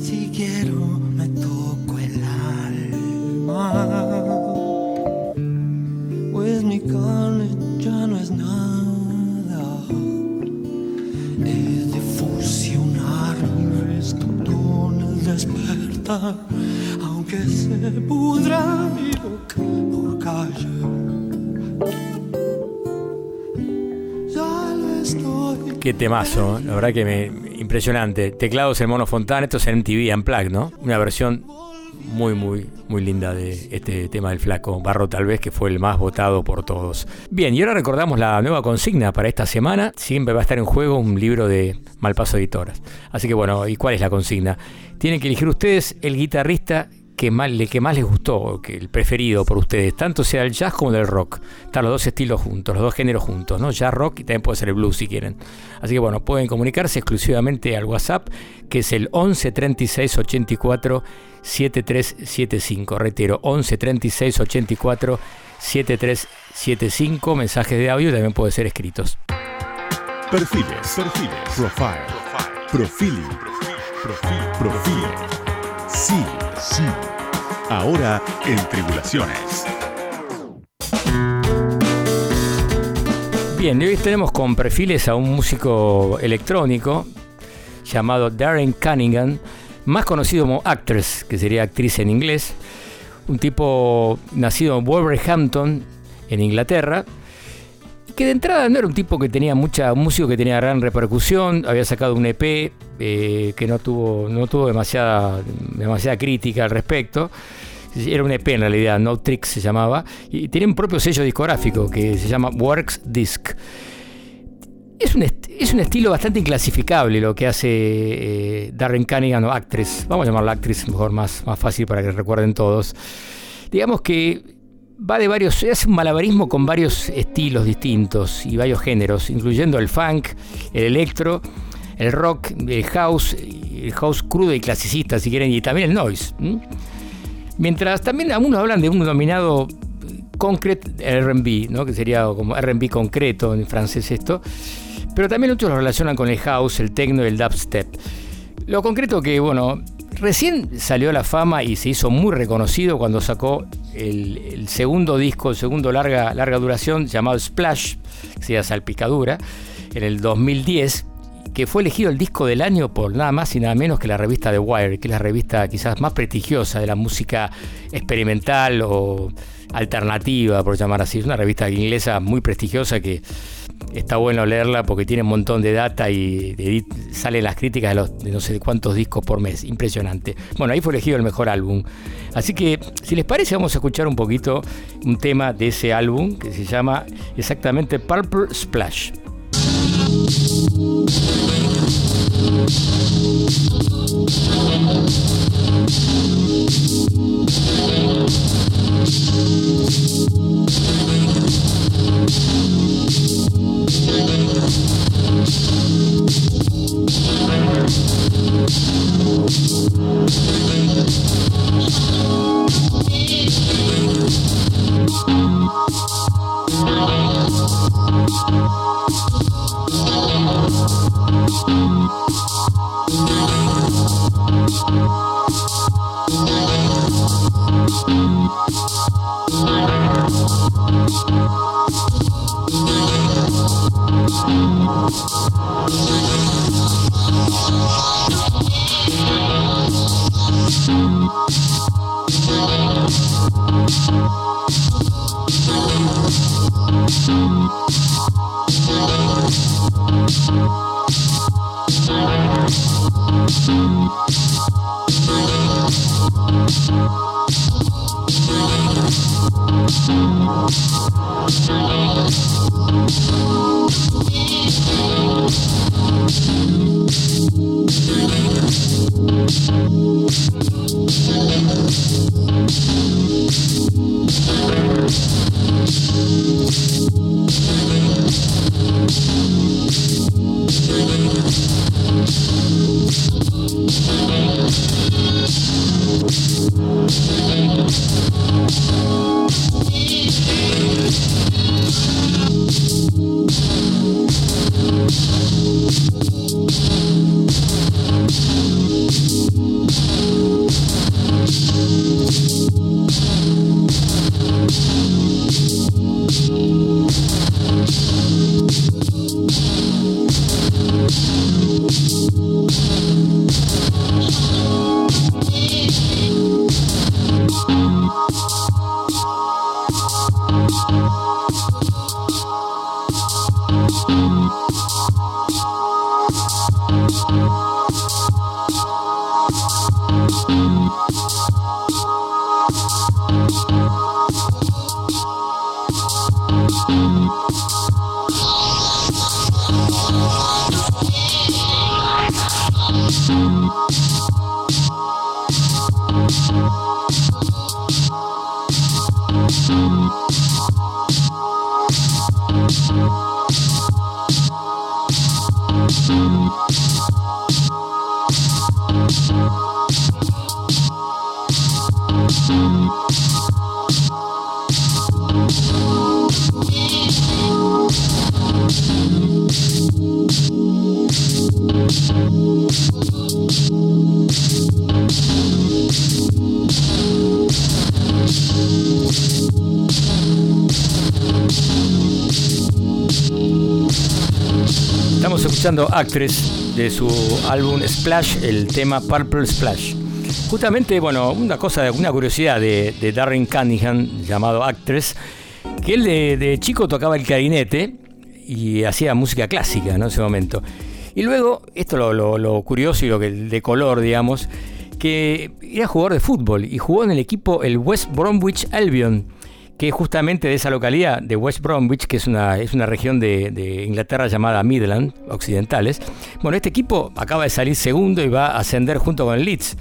Si quiero me toco el alma, pues mi carne ya no es nada. He de fusionar mi resto despertar, aunque se pudra mi boca por callar. Ya lo estoy. Qué temazo, la verdad que me impresionante. Teclados en Mono Fontana, esto es en MTV Unplugged, ¿no? Una versión muy, muy, muy linda de este tema del flaco Barro, tal vez que fue el más votado por todos. Bien, y ahora recordamos la nueva consigna para esta semana. Siempre va a estar en juego un libro de Malpaso Editoras. Así que bueno, ¿y cuál es la consigna? Tienen que elegir ustedes el guitarrista que más, el que más les gustó, que el preferido por ustedes, tanto sea el jazz como del rock. Están los dos estilos juntos, los dos géneros juntos, ¿no? Jazz, rock y también puede ser el blues si quieren. Así que bueno, pueden comunicarse exclusivamente al WhatsApp, que es el 11 36 84 7375. Reitero, 11 36 84 7375. Mensajes de audio también pueden ser escritos. Perfiles, perfiles, profile, profiling, profil, perfiles. Sí, sí. Ahora en Tribulaciones. Bien, hoy tenemos con perfiles a un músico electrónico llamado Darren Cunningham, más conocido como Actress, que sería actriz en inglés. Un tipo nacido en Wolverhampton, en Inglaterra, que de entrada no era un tipo que tenía mucha, un músico que tenía gran repercusión, había sacado un EP eh, que no tuvo, no tuvo demasiada, demasiada crítica al respecto. Era un EP en realidad, No Tricks se llamaba, y tiene un propio sello discográfico que se llama Works Disc. Es un, es un estilo bastante inclasificable lo que hace eh, Darren Cunningham o Actress. Vamos a llamarla Actress, mejor más, más fácil para que recuerden todos. Digamos que va de varios, hace un malabarismo con varios estilos distintos y varios géneros, incluyendo el funk, el electro, el rock, el house, el house crudo y clasicista si quieren, y también el noise. Mientras también algunos hablan de un denominado concrete RB, ¿no? que sería como RB concreto en francés esto, pero también otros lo relacionan con el house, el techno el dubstep. Lo concreto que, bueno, recién salió a la fama y se hizo muy reconocido cuando sacó el, el segundo disco, el segundo larga, larga duración llamado Splash, que sería Salpicadura, en el 2010, que fue elegido el disco del año por nada más y nada menos que la revista The Wire, que es la revista quizás más prestigiosa de la música experimental o alternativa, por llamar así. Es una revista inglesa muy prestigiosa que está bueno leerla porque tiene un montón de data y salen las críticas de, los, de no sé cuántos discos por mes. Impresionante. Bueno, ahí fue elegido el mejor álbum. Así que, si les parece, vamos a escuchar un poquito un tema de ese álbum que se llama exactamente Purple Splash. Escuchando Actress de su álbum Splash, el tema Purple Splash. Justamente, bueno, una cosa, una curiosidad de, Darren Cunningham, llamado Actress, que él de, chico tocaba el clarinete y hacía música clásica en ese momento. Y luego, esto lo, lo, lo curioso y lo que de color, digamos, que era jugador de fútbol y jugó en el equipo el West Bromwich Albion, que es justamente de esa localidad de West Bromwich, que es una, es una región de, Inglaterra llamada Midland, occidentales. Bueno, este equipo acaba de salir segundo y va a ascender junto con el Leeds.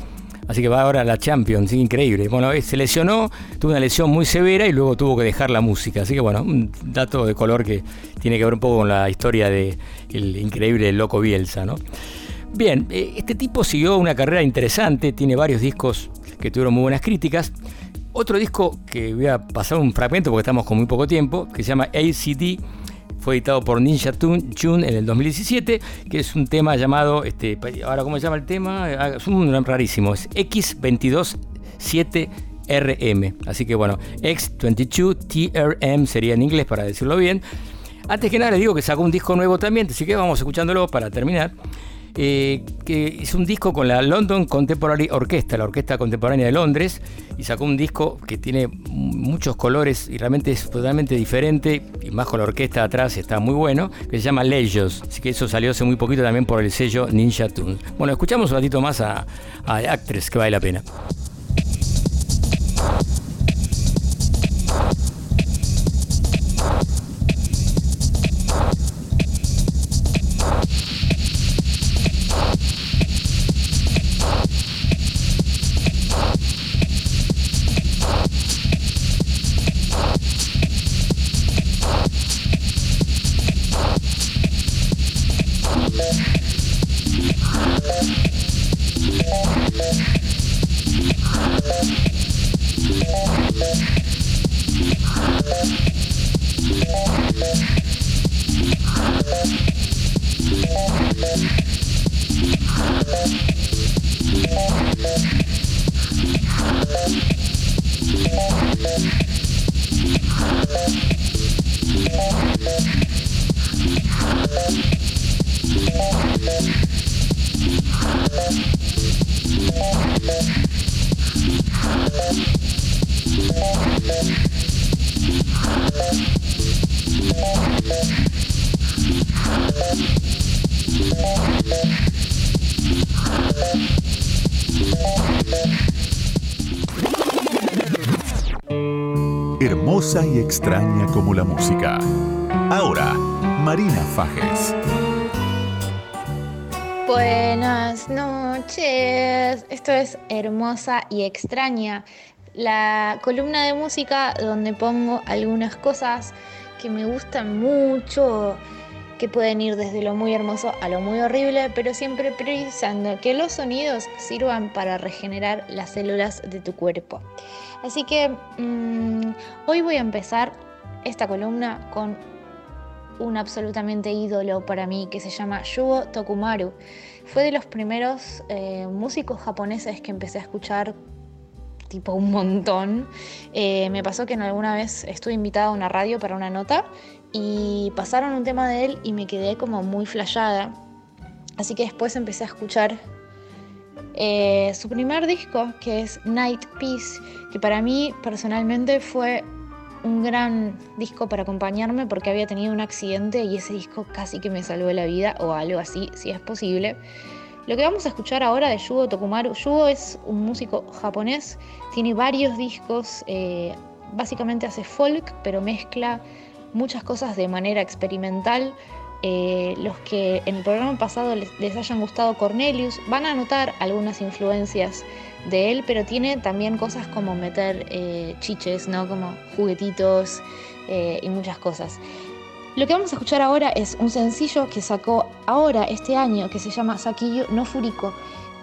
Así que va ahora a la Champions, increíble. Bueno, eh, se lesionó, tuvo una lesión muy severa y luego tuvo que dejar la música. Así que bueno, un dato de color que tiene que ver un poco con la historia de el increíble Loco Bielsa, ¿no? Bien, eh, este tipo siguió una carrera interesante, tiene varios discos que tuvieron muy buenas críticas. Otro disco que voy a pasar un fragmento porque estamos con muy poco tiempo, que se llama ACD, fue editado por Ninja Tune, en el 2017, que es un tema llamado, este, ahora cómo se llama el tema, Ah, es un nombre rarísimo, es X227RM. Así que bueno, X22TRM sería en inglés para decirlo bien. Antes que nada les digo que sacó un disco nuevo también, así que vamos escuchándolo para terminar. Eh, que es un disco con la London Contemporary Orchestra, la Orquesta Contemporánea de Londres, y sacó un disco que tiene muchos colores y realmente es totalmente diferente, y más con la orquesta atrás está muy bueno, que se llama Legos, así que eso salió hace muy poquito también por el sello Ninja Tunes. Bueno, escuchamos un ratito más a, a Actress, que vale la pena. Extraña como la música. Ahora, Marina Fajes. Buenas noches. Esto es Hermosa y Extraña, la columna de música donde pongo algunas cosas que me gustan mucho, que pueden ir desde lo muy hermoso a lo muy horrible, pero siempre priorizando que los sonidos sirvan para regenerar las células de tu cuerpo. Así que mm, hoy voy a empezar esta columna con un absolutamente ídolo para mí que se llama Yugo Tokumaru. Fue de los primeros eh, músicos japoneses que empecé a escuchar tipo un montón. Eh, me pasó que en alguna vez estuve invitada a una radio para una nota y pasaron un tema de él y me quedé como muy flayada. Así que después empecé a escuchar eh, su primer disco, que es Night Peace, que para mí personalmente fue un gran disco para acompañarme porque había tenido un accidente y ese disco casi que me salvó la vida o algo así, si es posible. Lo que vamos a escuchar ahora de Yugo Tokumaru, Yugo es un músico japonés, tiene varios discos, eh, básicamente hace folk, pero mezcla muchas cosas de manera experimental. Eh, los que en el programa pasado les, hayan gustado Cornelius van a notar algunas influencias de él, pero tiene también cosas como meter eh, chiches, ¿no? Como juguetitos eh, y muchas cosas. Lo que vamos a escuchar ahora es un sencillo que sacó ahora, este año, que se llama Sakiyo no Furiko.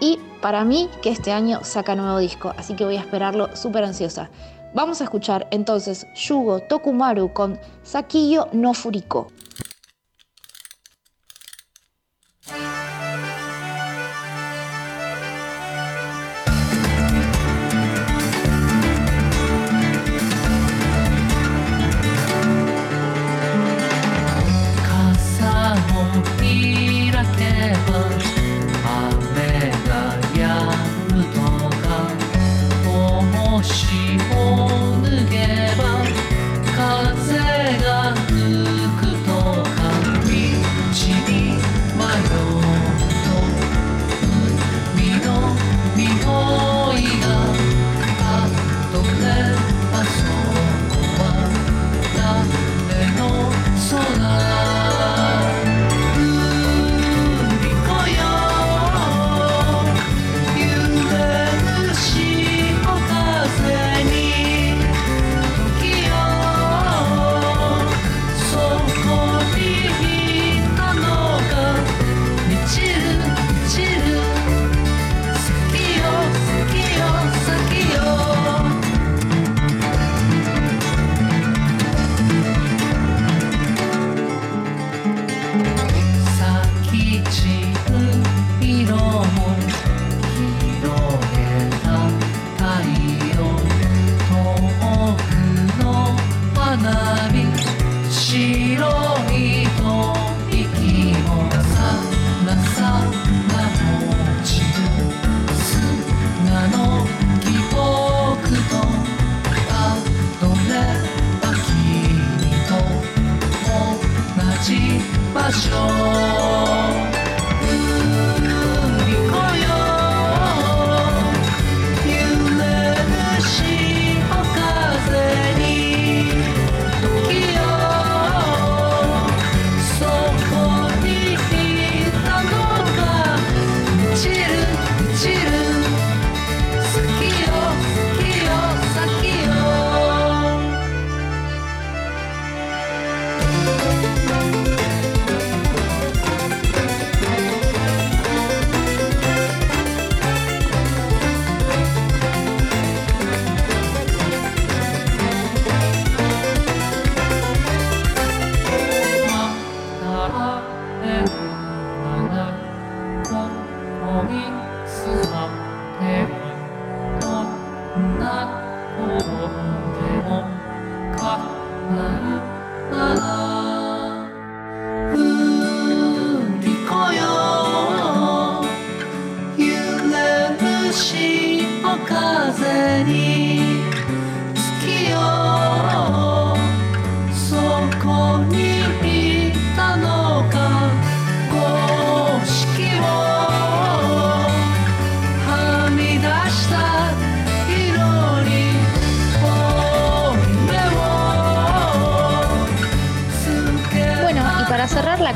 Y para mí, que este año saca nuevo disco, así que voy a esperarlo súper ansiosa. Vamos a escuchar entonces Yugo Tokumaru con Sakiyo no Furiko.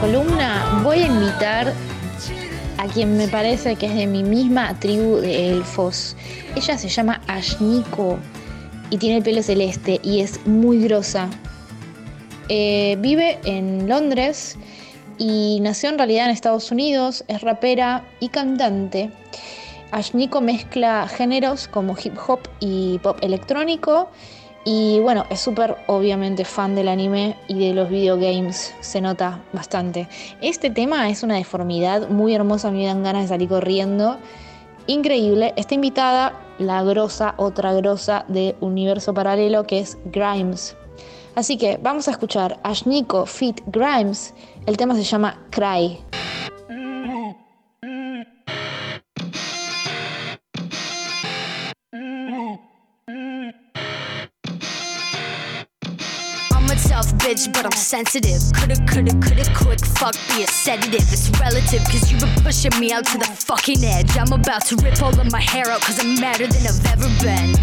Columna voy a invitar a quien me parece que es de mi misma tribu de elfos. Ella se llama Ashniko y tiene el pelo celeste y es muy grosa. Eh, vive en Londres y nació en realidad en Estados Unidos, es rapera y cantante. Ashniko mezcla géneros como hip hop y pop electrónico y bueno, es súper obviamente fan del anime y de los videogames, se nota bastante. Este tema es una deformidad muy hermosa, me dan ganas de salir corriendo. Increíble, está invitada la grosa, otra grosa de universo paralelo que es Grimes. Así que vamos a escuchar Ashniko Fit Grimes, el tema se llama Cry. A bitch, but I'm sensitive. Coulda, coulda, coulda, quick fuck be a sedative. It's relative, cause you've been pushing me out to the fucking edge. I'm about to rip all of my hair out, cause I'm madder than I've ever been.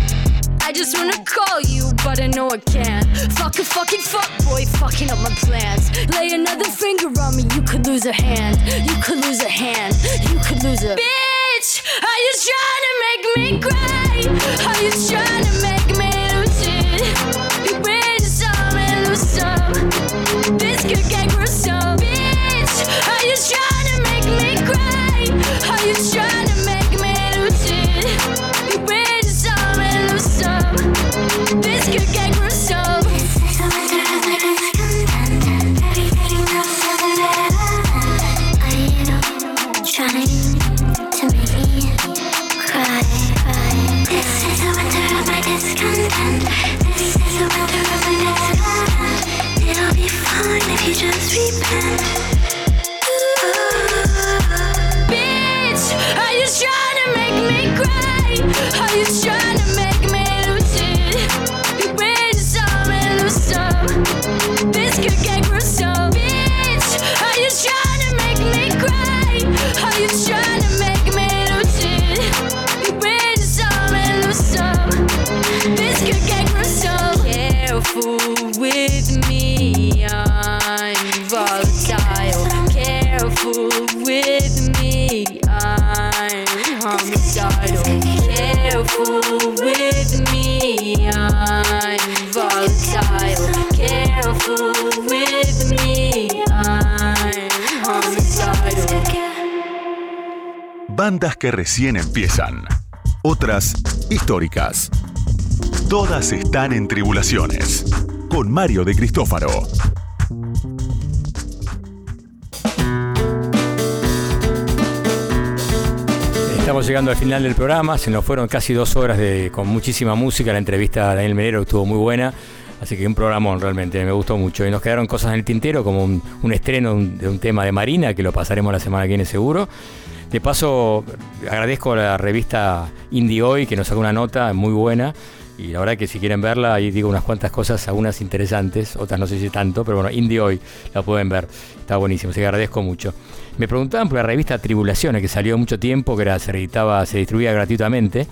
I just wanna call you, but I know I can't. Fuck a fucking fuck boy, fucking up my plans. Lay another finger on me, you could lose a hand. You could lose a hand. You could lose a bitch. Are you trying to make me cry? Are you trying to make Bitch, are you trying to make me cry? Are you trying with me, I'm. Careful. Bandas que recién empiezan. Otras históricas. Todas están en tribulaciones. Con Mario de Cristófaro. Estamos llegando al final del programa, se nos fueron casi dos horas de, con muchísima música, la entrevista a Daniel Menero estuvo muy buena, así que un programón realmente, me gustó mucho. Y nos quedaron cosas en el tintero, como un, estreno de un tema de Marina, que lo pasaremos la semana que viene seguro. De paso, agradezco a la revista Indie Hoy, que nos sacó una nota muy buena. Y la verdad que si quieren verla, ahí digo unas cuantas cosas, algunas interesantes, otras no sé si tanto, pero bueno, Indie Hoy la pueden ver, está buenísimo, que agradezco mucho. Me preguntaban por la revista Tribulaciones, que salió mucho tiempo, que era, se editaba, se distribuía gratuitamente,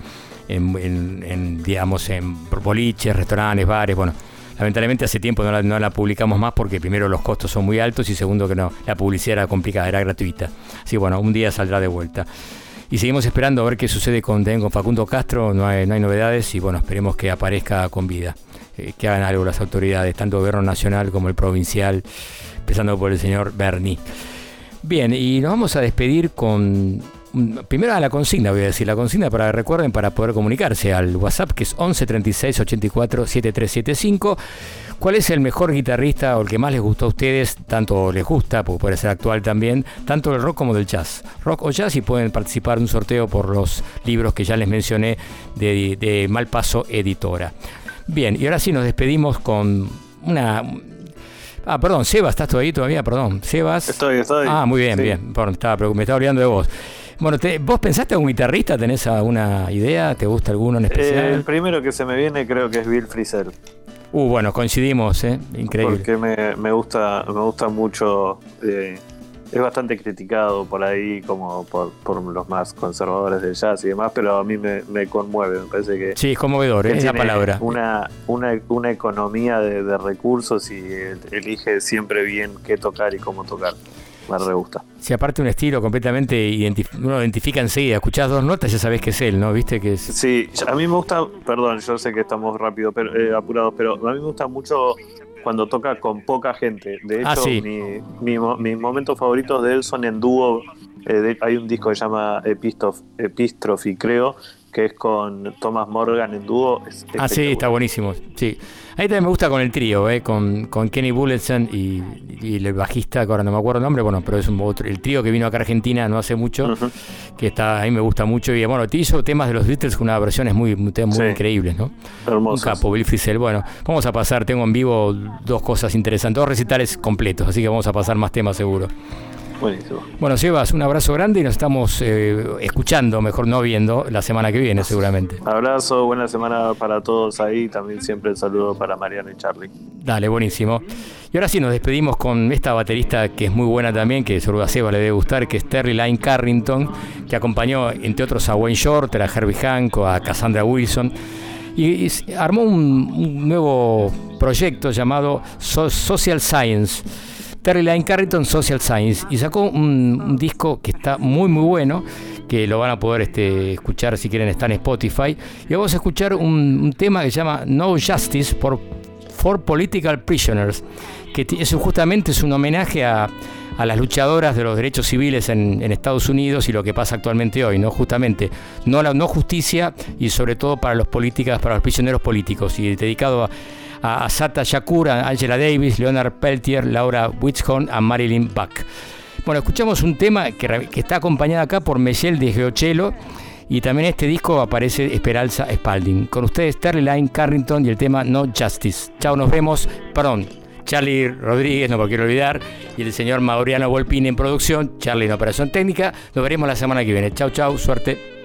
en, digamos, en boliches, restaurantes, bares, bueno. Lamentablemente hace tiempo no la, publicamos más porque primero los costos son muy altos y segundo que no, la publicidad era complicada, era gratuita. Así que bueno, un día saldrá de vuelta. Y seguimos esperando a ver qué sucede con, con Facundo Castro, no hay, no hay novedades y bueno, esperemos que aparezca con vida, eh, que hagan algo las autoridades, tanto el gobierno nacional como el provincial, empezando por el señor Berni. Bien, y nos vamos a despedir con... mm, Primero a la consigna, voy a decir, la consigna para recuerden para poder comunicarse al WhatsApp que es 11 36 84 7375. ¿Cuál es el mejor guitarrista o el que más les gustó a ustedes? Tanto les gusta, porque puede ser actual también, tanto del rock como del jazz. Rock o jazz y pueden participar de un sorteo por los libros que ya les mencioné de, de Malpaso Editora. Bien, y ahora sí nos despedimos con una... Ah, perdón, Sebas, ¿estás tú ahí todavía? Perdón, Sebas. Estoy, estoy. Ah, muy bien, Sí. bien. Perdón, estaba, me estaba olvidando de vos. Bueno, te- ¿vos pensaste algún guitarrista? ¿Tenés alguna idea? ¿Te gusta alguno en Eh, el especial? primero que se me viene creo que es Bill Frisell. Uh, bueno, coincidimos, ¿eh? Increíble. Porque me, me gusta me gusta mucho eh, es bastante criticado por ahí como por, por los más conservadores del jazz y demás, pero a mí me, me conmueve, me parece que... Sí, es conmovedor, es la palabra. Una, una, una economía de, de recursos y elige siempre bien qué tocar y cómo tocar. Me re gusta. Si aparte un estilo completamente identif- uno identifica enseguida, escuchás dos notas ya sabés que es él, ¿no? ¿Viste que es? Sí, a mí me gusta, perdón, yo sé que estamos rápido, pero, eh, apurados, pero a mí me gusta mucho cuando toca con poca gente. De hecho, Ah, sí. mi, mi mis momentos favoritos de él son en dúo. Eh, de- hay un disco que se llama Epistof- Epistrophy, creo, que es con Thomas Morgan en dúo. Es Ah, sí, está buenísimo. Sí. A mí también me gusta con el trío, ¿eh? con, con Kenny Bulletson y, y el bajista, que ahora no me acuerdo el nombre, bueno, pero es un otro, el trío que vino acá a Argentina no hace mucho, que está, a mí me gusta mucho. Y bueno, te hizo temas de los Beatles con unas versiones muy, muy, muy Sí. increíbles, ¿no? Hermosos. Un capo, Bill Frisell. Bueno, vamos a pasar, tengo en vivo dos cosas interesantes, dos recitales completos, así que vamos a pasar más temas seguro. Buenísimo. Bueno, Sebas, un abrazo grande y nos estamos eh, escuchando, mejor no viendo, la semana que viene seguramente. Abrazo, buena semana para todos ahí. También siempre el saludo para Mariano y Charlie. Dale, buenísimo. Y ahora sí nos despedimos con esta baterista que es muy buena también, que seguro a Seba le debe gustar, que es Terry Lyne Carrington, que acompañó entre otros a Wayne Shorter, a Herbie Hancock, a Cassandra Wilson. Y, armó un, un nuevo proyecto llamado So- Social Science. Terry Lyne Carrington Social Science. Y sacó un, disco que está muy muy bueno, que lo van a poder este, escuchar si quieren, está en Spotify. Y vamos a escuchar un, tema que se llama No Justice por for Political Prisoners, que ti- es justamente es un homenaje a, a las luchadoras de los derechos civiles en, en Estados Unidos y lo que pasa actualmente hoy, ¿no? Justamente, no la no justicia y sobre todo para los políticas, para los prisioneros políticos, y dedicado a, a, a Sata Shakur, a Angela Davis, Leonard Peltier, Laura Whitcomb, a Marilyn Buck. Bueno, escuchamos un tema que, está acompañado acá por Michelle de Geochelo y también este disco aparece Esperanza Spalding. Con ustedes Terry Lyne Carrington y el tema No Justice. Chao, nos vemos. Perdón, Charlie Rodríguez, no me quiero olvidar, y el señor Mauriano Volpini en producción, Charlie en operación técnica. Nos veremos la semana que viene. Chao, chao, suerte.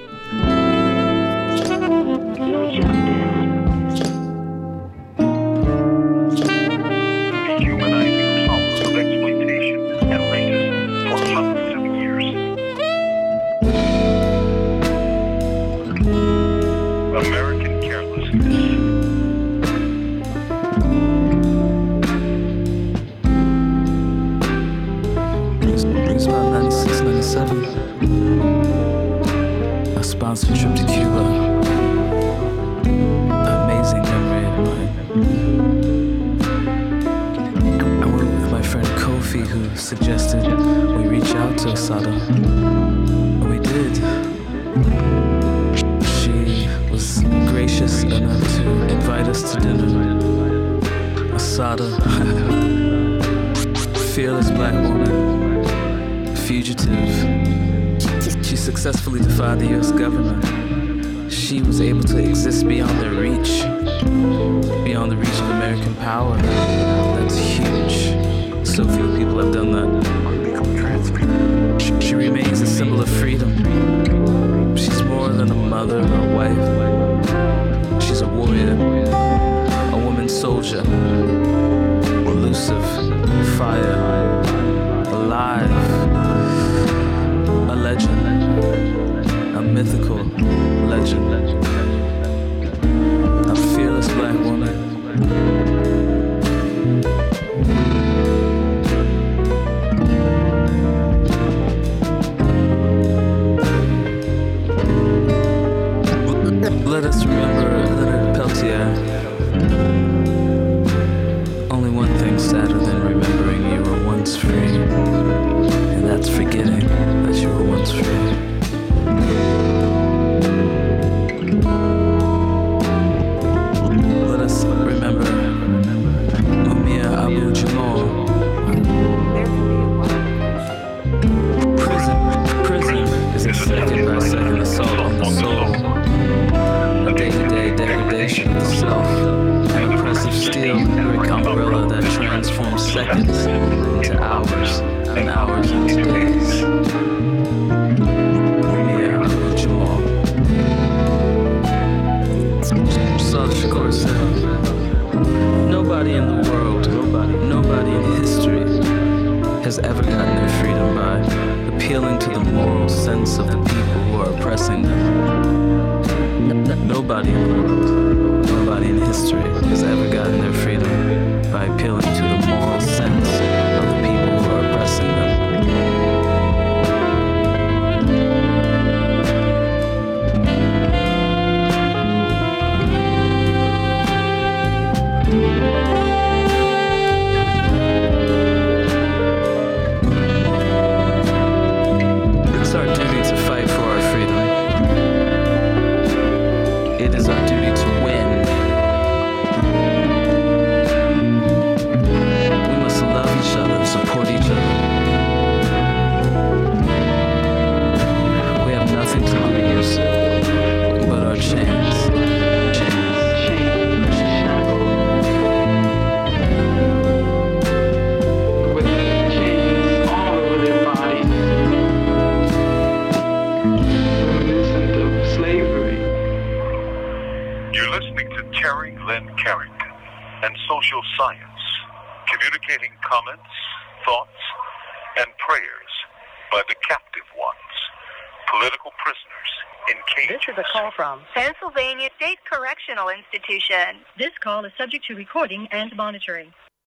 Call is subject to recording and monitoring.